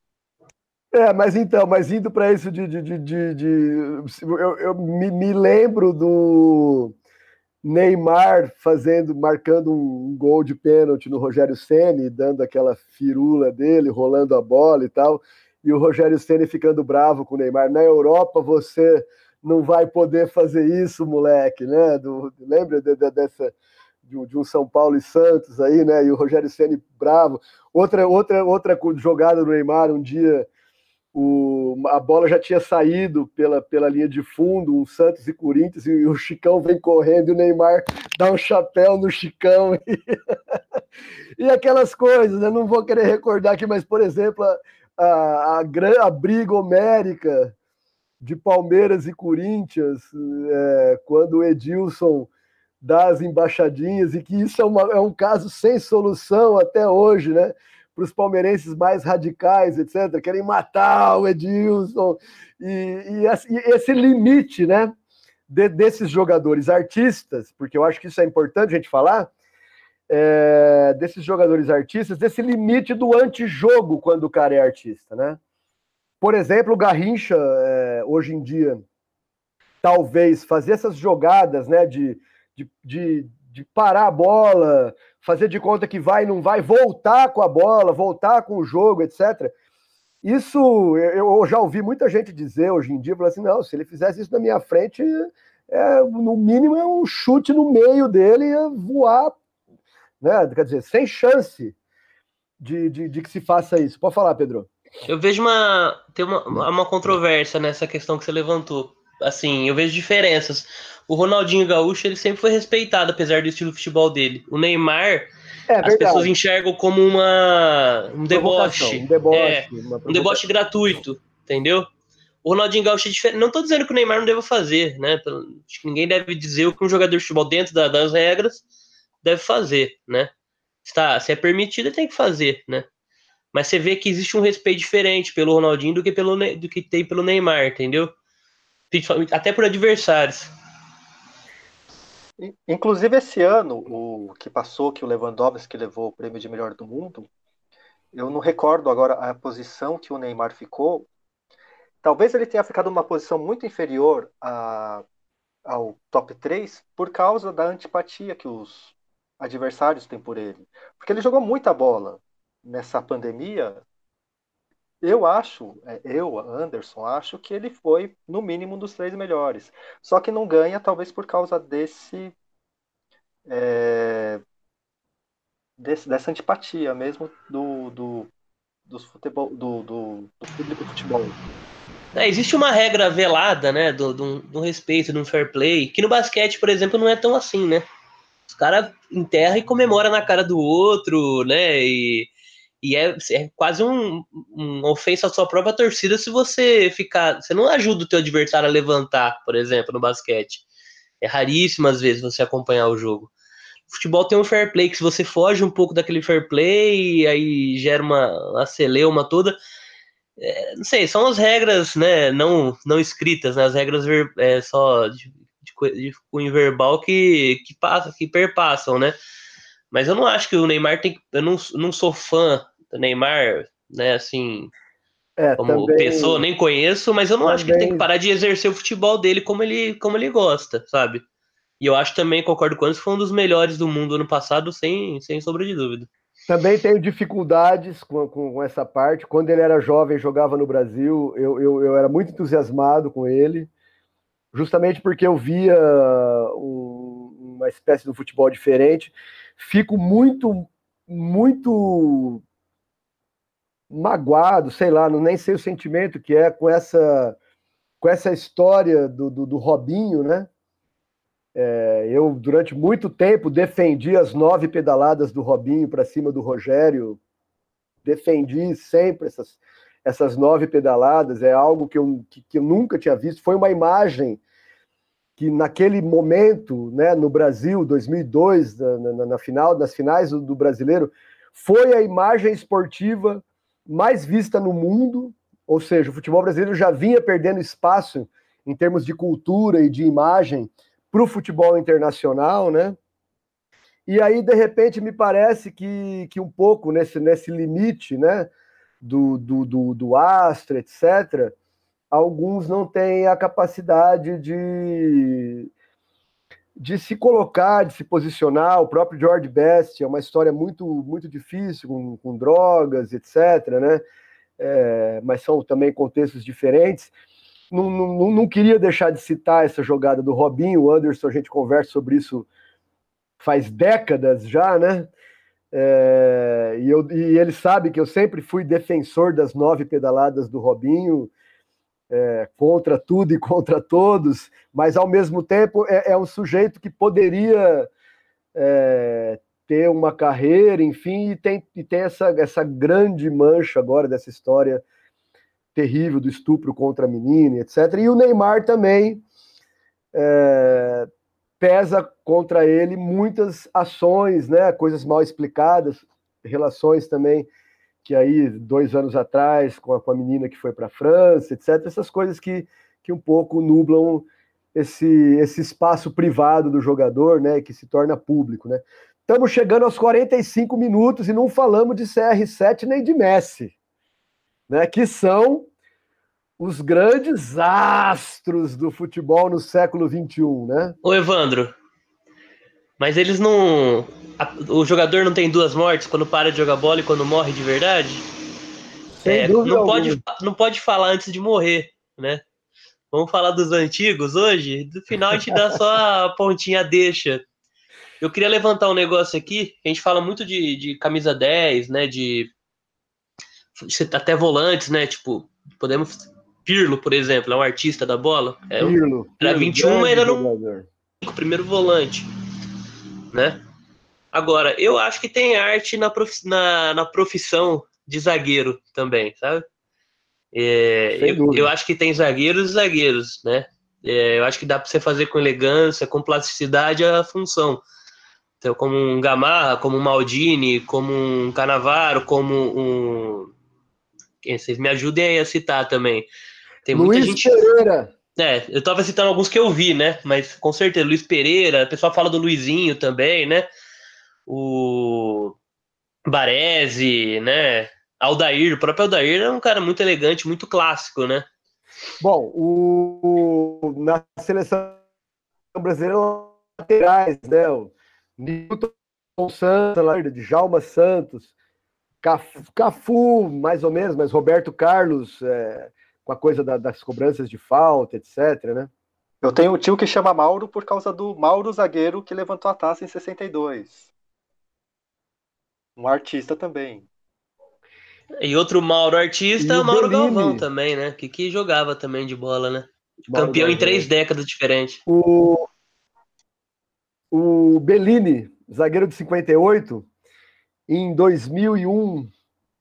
É, mas então, mas indo para isso de, de, de, de, de eu, eu me, me, lembro do Neymar fazendo, marcando um gol de pênalti no Rogério Ceni, dando aquela firula dele, rolando a bola e tal, e o Rogério Ceni ficando bravo com o Neymar. Na Europa você não vai poder fazer isso, moleque, né? Do, lembra de, de, dessa de, de um São Paulo e Santos aí, né? E o Rogério Ceni bravo. Outra outra outra jogada do Neymar um dia o, a bola já tinha saído pela, pela linha de fundo, um Santos e Corinthians, e o Chicão vem correndo e o Neymar dá um chapéu no Chicão. E, e aquelas coisas, eu não vou querer recordar aqui, mas, por exemplo, a, a, a, a briga homérica de Palmeiras e Corinthians, é, quando o Edilson dá as embaixadinhas, e que isso é, uma, é um caso sem solução até hoje, né? para os palmeirenses mais radicais, etc., querem matar o Edilson, e, e, esse limite né, de, desses jogadores artistas, porque eu acho que isso é importante a gente falar, é, desses jogadores artistas, desse limite do antijogo quando o cara é artista. Né? Por exemplo, o Garrincha, é, hoje em dia, talvez fazer essas jogadas né, de, de, de, de parar a bola, fazer de conta que vai, não vai, voltar com a bola, voltar com o jogo, etc. Isso eu já ouvi muita gente dizer hoje em dia, assim, não, se ele fizesse isso na minha frente, é, no mínimo é um chute no meio dele e voar, né? Quer dizer, sem chance de, de, de que se faça isso. Pode falar, Pedro. Eu vejo uma tem uma, uma controvérsia nessa questão que você levantou. Assim, eu vejo diferenças o Ronaldinho Gaúcho ele sempre foi respeitado, apesar do estilo de futebol dele. O Neymar, é, as pessoas enxergam como uma, um deboche. Um deboche, é, um deboche gratuito, entendeu? O Ronaldinho Gaúcho é diferente. Não estou dizendo que o Neymar não deva fazer, né? Acho que ninguém deve dizer o que um jogador de futebol, dentro da, das regras, deve fazer, né? Está, se é permitido, ele tem que fazer, né? Mas você vê que existe um respeito diferente pelo Ronaldinho do que, pelo, do que tem pelo Neymar, entendeu? Até por adversários. Inclusive, esse ano, o que passou, que o Lewandowski levou o prêmio de melhor do mundo, eu não recordo agora a posição que o Neymar ficou. Talvez ele tenha ficado numa posição muito inferior a, ao top 3 por causa da antipatia que os adversários têm por ele. Porque ele jogou muita bola nessa pandemia. Eu acho, é, eu, Anderson, acho que ele foi no mínimo dos três melhores. Só que não ganha, talvez por causa desse é, desse, dessa antipatia mesmo do, do, do, futebol, do, do, do público futebol. É, existe uma regra velada, né, do, do, do respeito, do fair play, que no basquete, por exemplo, não é tão assim, né? Os caras enterram e comemora na cara do outro, né? E, e é, é quase um, uma ofensa à sua própria torcida se você ficar. Você não ajuda o teu adversário a levantar, por exemplo, no basquete. É raríssimo, às vezes, você acompanhar o jogo. O futebol tem um fair play, que se você foge um pouco daquele fair play, aí gera uma, uma celeuma toda é, não sei, são as regras, né, não, não escritas, né, as regras ver, é, só de, de, de cunho verbal que, que, passa, que perpassam, né, mas eu não acho que o Neymar tem, eu não, não sou fã do Neymar, né, assim, é, como também, pessoa, nem conheço, mas eu não também, acho que ele tem que parar de exercer o futebol dele como ele, como ele gosta, sabe, e eu acho também, concordo com ele, foi um dos melhores do mundo ano passado, sem, sem sombra de dúvida. Também tenho dificuldades com, com, essa parte. Quando ele era jovem, jogava no Brasil, eu, eu, eu era muito entusiasmado com ele, justamente porque eu via um, uma espécie de futebol diferente. Fico muito, muito magoado, sei lá, não nem sei o sentimento que é com essa, com essa história do, do, do Robinho, né? É, eu, durante muito tempo, defendi as nove pedaladas do Robinho para cima do Rogério. Defendi sempre essas, essas nove pedaladas. É algo que eu, que, que eu nunca tinha visto. Foi uma imagem que, naquele momento, né, no Brasil, 2002, na, na, na final, nas finais do, do brasileiro, foi a imagem esportiva mais vista no mundo. Ou seja, o futebol brasileiro já vinha perdendo espaço em termos de cultura e de imagem para o futebol internacional, né? E aí, de repente, me parece que, que um pouco nesse, nesse limite, né, do, do, do, do Astra, etc., alguns não têm a capacidade de, de se colocar, de se posicionar. O próprio George Best é uma história muito, muito difícil, com, com drogas, etc., né? É, mas são também contextos diferentes não, não, não queria deixar de citar essa jogada do Robinho, o Anderson, a gente conversa sobre isso faz décadas já, né? É, e, eu, e ele sabe que eu sempre fui defensor das nove pedaladas do Robinho, é, contra tudo e contra todos, mas ao mesmo tempo é, é um sujeito que poderia é, ter uma carreira, enfim, e tem, e tem essa, essa grande mancha agora dessa história terrível do estupro contra a menina, etc. E o Neymar também é, pesa contra ele muitas ações, né, coisas mal explicadas, relações também que aí dois anos atrás com a, com a menina que foi para a França, etc. Essas coisas que, que um pouco nublam esse, esse espaço privado do jogador, né, que se torna público, né. Estamos chegando aos 45 minutos e não falamos de CR7 nem de Messi né, que são os grandes astros do futebol no século XXI, né? Ô Evandro, mas eles não. O jogador não tem duas mortes quando para de jogar bola e quando morre de verdade? É, não, pode, não pode falar antes de morrer, né? Vamos falar dos antigos hoje? No final a gente dá só a pontinha deixa. Eu queria levantar um negócio aqui. A gente fala muito de, de camisa 10, né? De até volantes, né? Tipo, podemos. Pirlo, por exemplo, é um artista da bola. É Pirlo. Era Pirlo, 21, era no primeiro volante, né? Agora, eu acho que tem arte na, prof... na, na profissão de zagueiro também, sabe? É, eu, eu, acho que tem zagueiros e zagueiros, né? É, eu acho que dá para você fazer com elegância, com plasticidade a função. Então, como um Gamarra, como um Maldini, como um Canavaro, como um vocês me ajudem aí a citar também. Tem muita Luiz gente. Pereira. É, eu tava citando alguns que eu vi, né? Mas com certeza, Luiz Pereira, o pessoal fala do Luizinho também, né? O Baresi, né? Aldair, o próprio Aldair é um cara muito elegante, muito clássico, né? Bom, o, na seleção brasileira, laterais, né? O Newton Santos, Djalma Santos, Cafu, Cafu, mais ou menos, mas Roberto Carlos, é, com a coisa da, das cobranças de falta, etc, né? Eu tenho um tio que chama Mauro por causa do Mauro zagueiro que levantou a taça em 62. Um artista também. E outro Mauro artista, o Mauro Bellini. Galvão também, né? Que, que jogava também de bola, né? Mauro Campeão Galvão. em três décadas diferentes. O, o Bellini, zagueiro de 58, em 2001,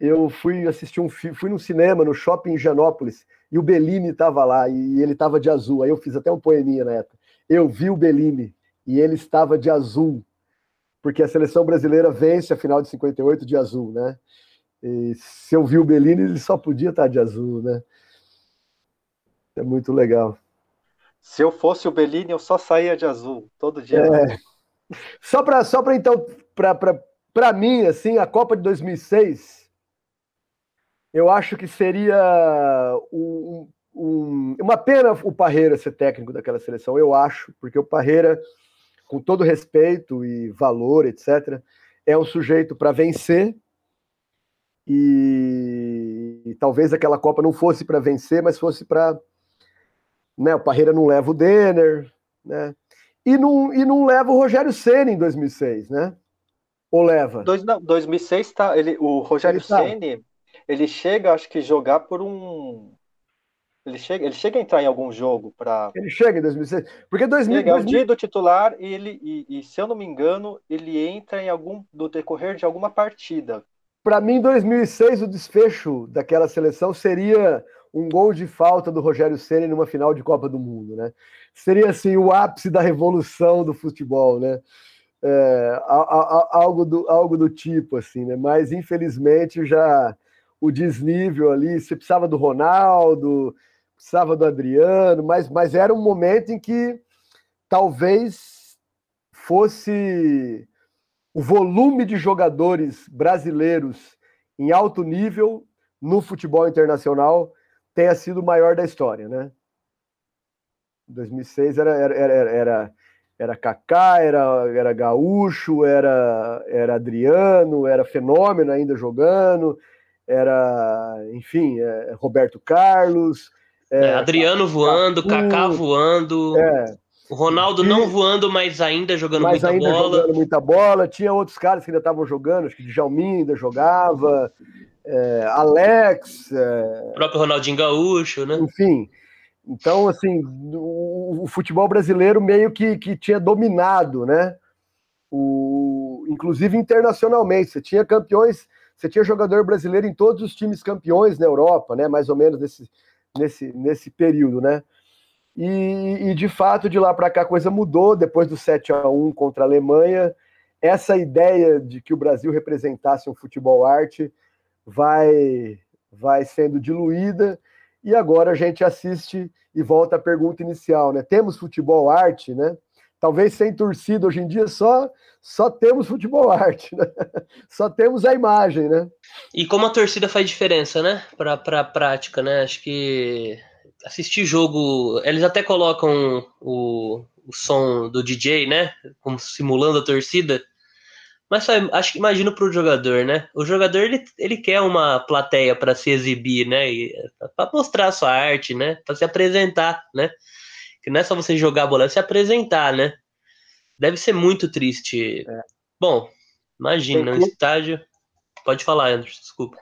eu fui assistir um fui no cinema, no shopping Janópolis, e o Bellini estava lá, e ele estava de azul. Aí eu fiz até um poeminha na época. Eu vi o Bellini, e ele estava de azul, porque a seleção brasileira vence a final de 58 de azul, né? E se eu vi o Bellini, ele só podia estar de azul, né? É muito legal. Se eu fosse o Bellini, eu só saía de azul, todo dia. É. Só para só para então, para mim, assim, a Copa de 2006, eu acho que seria um, um, uma pena o Parreira ser técnico daquela seleção, eu acho, porque o Parreira, com todo respeito e valor, etc., é um sujeito para vencer, e, e talvez aquela Copa não fosse para vencer, mas fosse para. Né, o Parreira não leva o Denner, né? E não, e não leva o Rogério Senna em 2006, né? Ou leva? Dois, não, 2006 tá, ele, o Rogério ele tá. Senna, ele chega, acho que jogar por um ele chega, ele chega a entrar em algum jogo para. Ele chega em 2006. Porque 2000, chega, 2000... é o dia do titular e ele e, e, se eu não me engano ele entra em algum do decorrer de alguma partida para mim, 2006, o desfecho daquela seleção seria um gol de falta do Rogério Ceni numa final de Copa do Mundo, né? Seria assim o ápice da revolução do futebol, né? É, algo, do, algo do tipo, assim, né? Mas infelizmente já o desnível ali, você precisava do Ronaldo, precisava do Adriano, mas, mas era um momento em que talvez fosse o volume de jogadores brasileiros em alto nível no futebol internacional tenha sido o maior da história, né? 2006 era era era, era, era Kaká, era, era Gaúcho, era, era Adriano, era Fenômeno ainda jogando, era, enfim, é, Roberto Carlos. É, é Adriano voando, Kaká voando. É, o Ronaldo e, não voando, mas ainda jogando mas muita ainda bola. jogando muita bola. Tinha outros caras que ainda estavam jogando, acho que Djalmin ainda jogava, é, Alex. É, o próprio Ronaldinho Gaúcho, né? Enfim. Então, assim, o, o futebol brasileiro meio que, que tinha dominado, né? O, inclusive internacionalmente. Você tinha campeões, você tinha jogador brasileiro em todos os times campeões na Europa, né? Mais ou menos nesse, nesse, nesse período, né? E, e de fato, de lá para cá a coisa mudou depois do 7 a 1 contra a Alemanha. Essa ideia de que o Brasil representasse um futebol arte vai, vai sendo diluída. E agora a gente assiste e volta à pergunta inicial, né? Temos futebol arte, né? Talvez sem torcida hoje em dia só só temos futebol arte, né? Só temos a imagem, né? E como a torcida faz diferença, né? Para a prática, né? Acho que assistir jogo, eles até colocam o, o som do DJ, né? Como simulando a torcida. Mas acho que imagino para o jogador, né? O jogador ele, ele quer uma plateia para se exibir, né? Para mostrar a sua arte, né? Para se apresentar, né? Que não é só você jogar a bola, é se apresentar, né? Deve ser muito triste. É. Bom, imagina, no estádio. Pode falar, Anderson, desculpa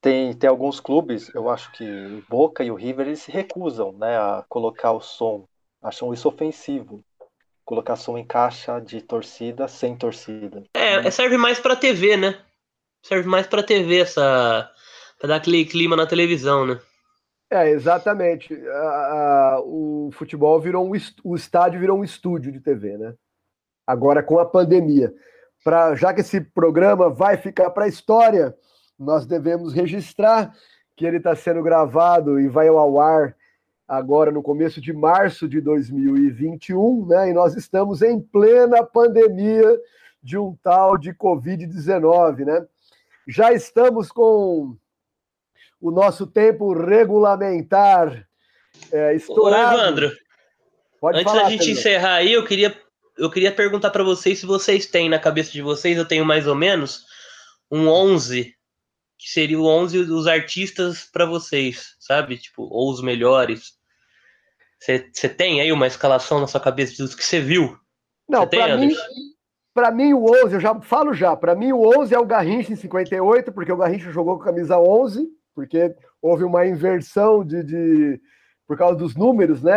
tem, tem alguns clubes, eu acho que o Boca e o River, eles se recusam né, a colocar o som, acham isso ofensivo. Colocar som em caixa de torcida sem torcida. É, serve mais para TV, né? Serve mais para TV essa para dar aquele clima na televisão, né? É, exatamente. o futebol virou um o estádio virou um estúdio de TV, né? Agora com a pandemia. Pra, já que esse programa vai ficar para a história, nós devemos registrar que ele está sendo gravado e vai ao ar agora no começo de março de 2021, né? E nós estamos em plena pandemia de um tal de Covid-19, né? Já estamos com o nosso tempo regulamentar é, estourado. Ô, Evandro, Pode antes falar, da gente Pedro. encerrar aí, eu queria, eu queria perguntar para vocês se vocês têm na cabeça de vocês, eu tenho mais ou menos, um 11 que seria o 11 dos artistas para vocês, sabe? Tipo, ou os melhores. Você tem aí uma escalação na sua cabeça dos que você viu? Não, para mim, para mim o 11, eu já falo já, para mim o 11 é o Garrincha em 58, porque o Garrincha jogou com a camisa 11, porque houve uma inversão de, de por causa dos números, né?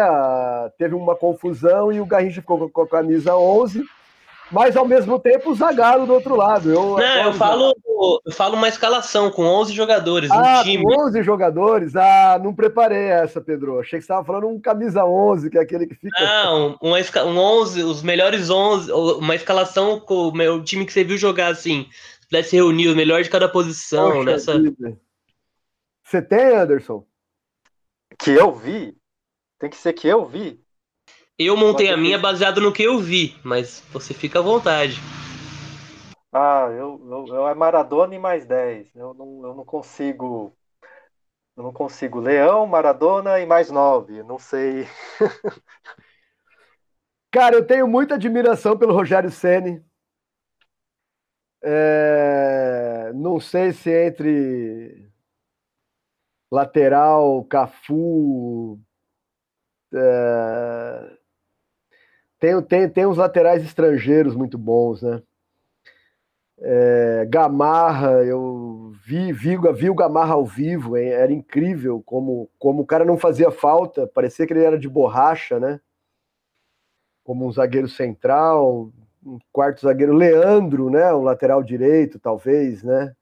Teve uma confusão e o Garrincha ficou com a camisa 11 mas ao mesmo tempo o Zagallo do outro lado. Eu, não, eu falo, eu falo uma escalação com 11 jogadores, ah, um time. Com 11 jogadores? Ah, não preparei essa, Pedro. Achei que você estava falando um camisa 11, que é aquele que fica. Não, um, um 11, os melhores 11, uma escalação com o meu time que você viu jogar assim. Pudesse reunir o melhor de cada posição Poxa nessa. Vida. Você tem, Anderson? Que eu vi? Tem que ser que eu vi. Eu montei a minha baseado no que eu vi, mas você fica à vontade. Ah, eu, eu, eu é Maradona e mais 10. Eu não, eu não consigo. Eu não consigo. Leão, Maradona e mais 9. Não sei. Cara, eu tenho muita admiração pelo Rogério Ceni. É... Não sei se entre lateral, Cafu, é... Tem, tem, tem uns laterais estrangeiros muito bons, né? É, Gamarra, eu vi, vi, vi o Gamarra ao vivo, era incrível como, como o cara não fazia falta, parecia que ele era de borracha, né? Como um zagueiro central, um quarto zagueiro, Leandro, né? O lateral direito, talvez, né?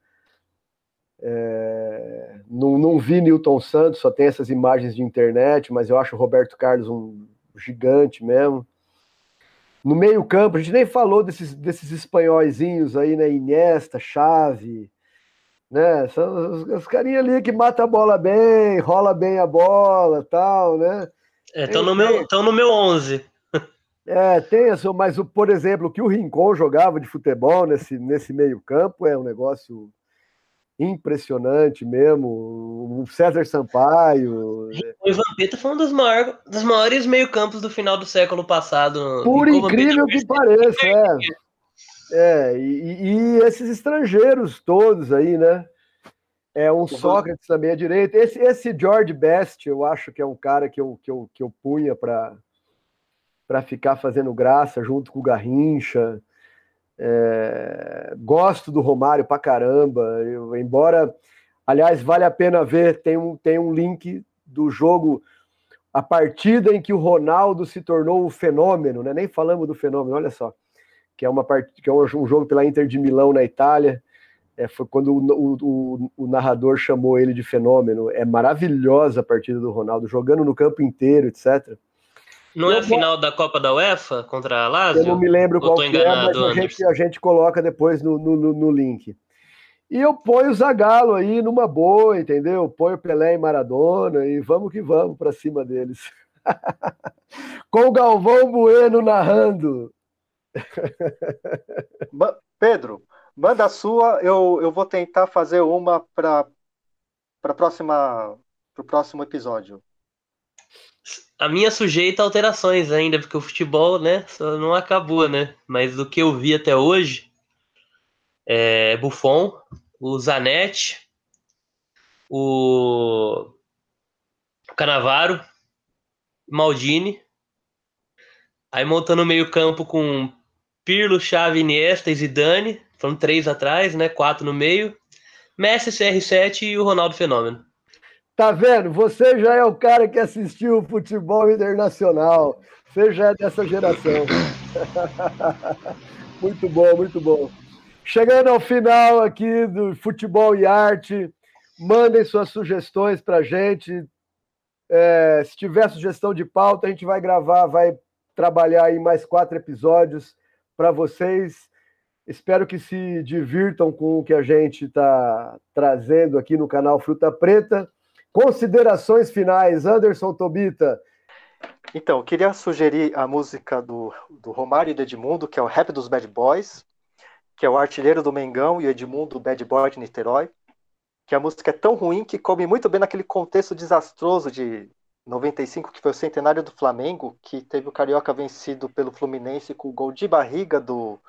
É, não, não vi Newton Santos, só tem essas imagens de internet, mas eu acho o Roberto Carlos um gigante mesmo. No meio-campo, a gente nem falou desses, desses espanhóizinhos aí, né? Iniesta, Chave, né? São os, os carinhas ali que mata a bola bem, rola bem a bola tal, né? Estão é, no, meu, no meu 11. É, tem essa, mas, por exemplo, o que o Rincon jogava de futebol nesse, nesse meio-campo é um negócio impressionante mesmo. O César Sampaio. O Vampeta foi um dos, maiores, dos maiores meio-campos do final do século passado. Por incrível que pareça, é. É, e, e, esses estrangeiros todos aí, né? É um Sócrates também à direita. Esse, esse George Best, eu acho que é um cara que eu, que eu, que eu punha para ficar fazendo graça junto com o Garrincha. É, gosto do Romário pra caramba. Eu, embora, aliás, vale a pena ver, tem um, tem um link do jogo, a partida em que o Ronaldo se tornou o fenômeno, né? Nem falamos do fenômeno, olha só. Que é, uma part... que é um jogo pela Inter de Milão na Itália. É, foi quando o, o, o, narrador chamou ele de fenômeno. É maravilhosa a partida do Ronaldo, jogando no campo inteiro, etc. Não é a final da Copa da UEFA contra a Lazio? Eu não me lembro qual que é, mas a gente, a gente, coloca depois no, no, no, link. E eu ponho o Zagallo aí numa boa, entendeu? Ponho Pelé e Maradona e vamos que vamos para cima deles. Com o Galvão Bueno narrando. Pedro, manda a sua, eu, eu vou tentar fazer uma para para próxima para o próximo episódio a minha sujeita a alterações ainda, porque o futebol, né, só não acabou, né? Mas do que eu vi até hoje, é Buffon, o Zanetti, o Canavaro, Maldini, aí montando o meio campo com Pirlo, Xavi, Iniesta e Zidane, foram três atrás, né, quatro no meio, Messi, CR7 e o Ronaldo Fenômeno. Tá vendo? Você já é o cara que assistiu o futebol internacional. Você já é dessa geração. muito bom, muito bom. Chegando ao final aqui do Futebol e Arte, mandem suas sugestões para a gente. É, se tiver sugestão de pauta, a gente vai gravar, vai trabalhar aí mais quatro episódios para vocês. Espero que se divirtam com o que a gente está trazendo aqui no canal Fruta Preta. Considerações finais, Anderson Tobita. Então, queria sugerir a música do, do Romário e do Edmundo, que é o Rap dos Bad Boys, que é o artilheiro do Mengão e o Edmundo, Bad Boy de Niterói. Que a música é tão ruim que come muito bem naquele contexto desastroso de 95, que foi o centenário do Flamengo, que teve o Carioca vencido pelo Fluminense com o gol de barriga do,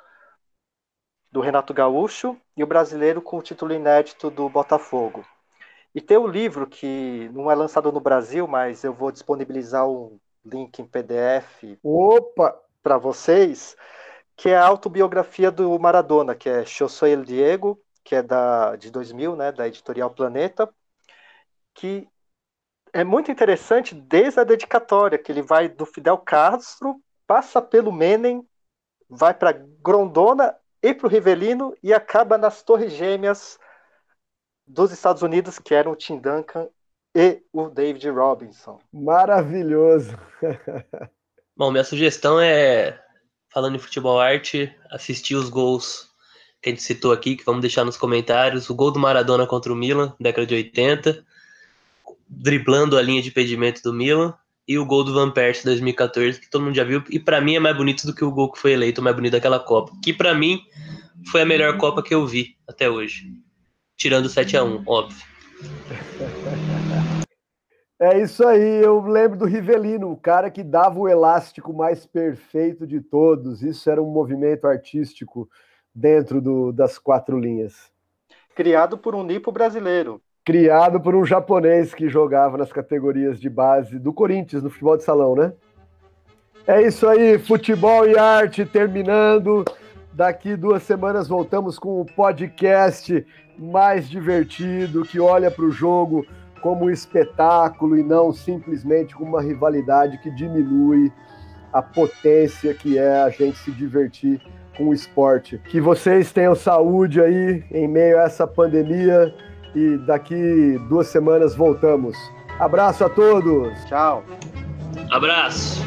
do Renato Gaúcho e o brasileiro com o título inédito do Botafogo. E tem o um livro que não é lançado no Brasil, mas eu vou disponibilizar um link em PDF Opa! para vocês, que é a autobiografia do Maradona, que é Eu Sou El Diego, que é da, de 2000, né, da editorial Planeta, que é muito interessante desde a dedicatória, que ele vai do Fidel Castro, passa pelo Menem, vai para Grondona e para o Rivelino e acaba nas Torres Gêmeas dos Estados Unidos, que eram o Tim Duncan e o David Robinson. Maravilhoso! Bom, minha sugestão é falando em futebol arte, assistir os gols que a gente citou aqui, que vamos deixar nos comentários. O gol do Maradona contra o Milan, década de 80, driblando a linha de impedimento do Milan, e o gol do Van Persie 2014, que todo mundo já viu, e para mim é mais bonito do que o gol que foi eleito mais bonito daquela Copa, que para mim foi a melhor Copa que eu vi até hoje. Tirando o 7 a 1 óbvio. É isso aí, eu lembro do Rivelino, o cara que dava o elástico mais perfeito de todos. Isso era um movimento artístico dentro do, das quatro linhas. Criado por um nipo brasileiro. Criado por um japonês que jogava nas categorias de base do Corinthians, no futebol de salão, né? É isso aí, futebol e arte terminando. Daqui duas semanas voltamos com o podcast mais divertido, que olha para o jogo como um espetáculo e não simplesmente como uma rivalidade que diminui a potência que é a gente se divertir com o esporte. Que vocês tenham saúde aí em meio a essa pandemia e daqui duas semanas voltamos. Abraço a todos. Tchau. Abraço.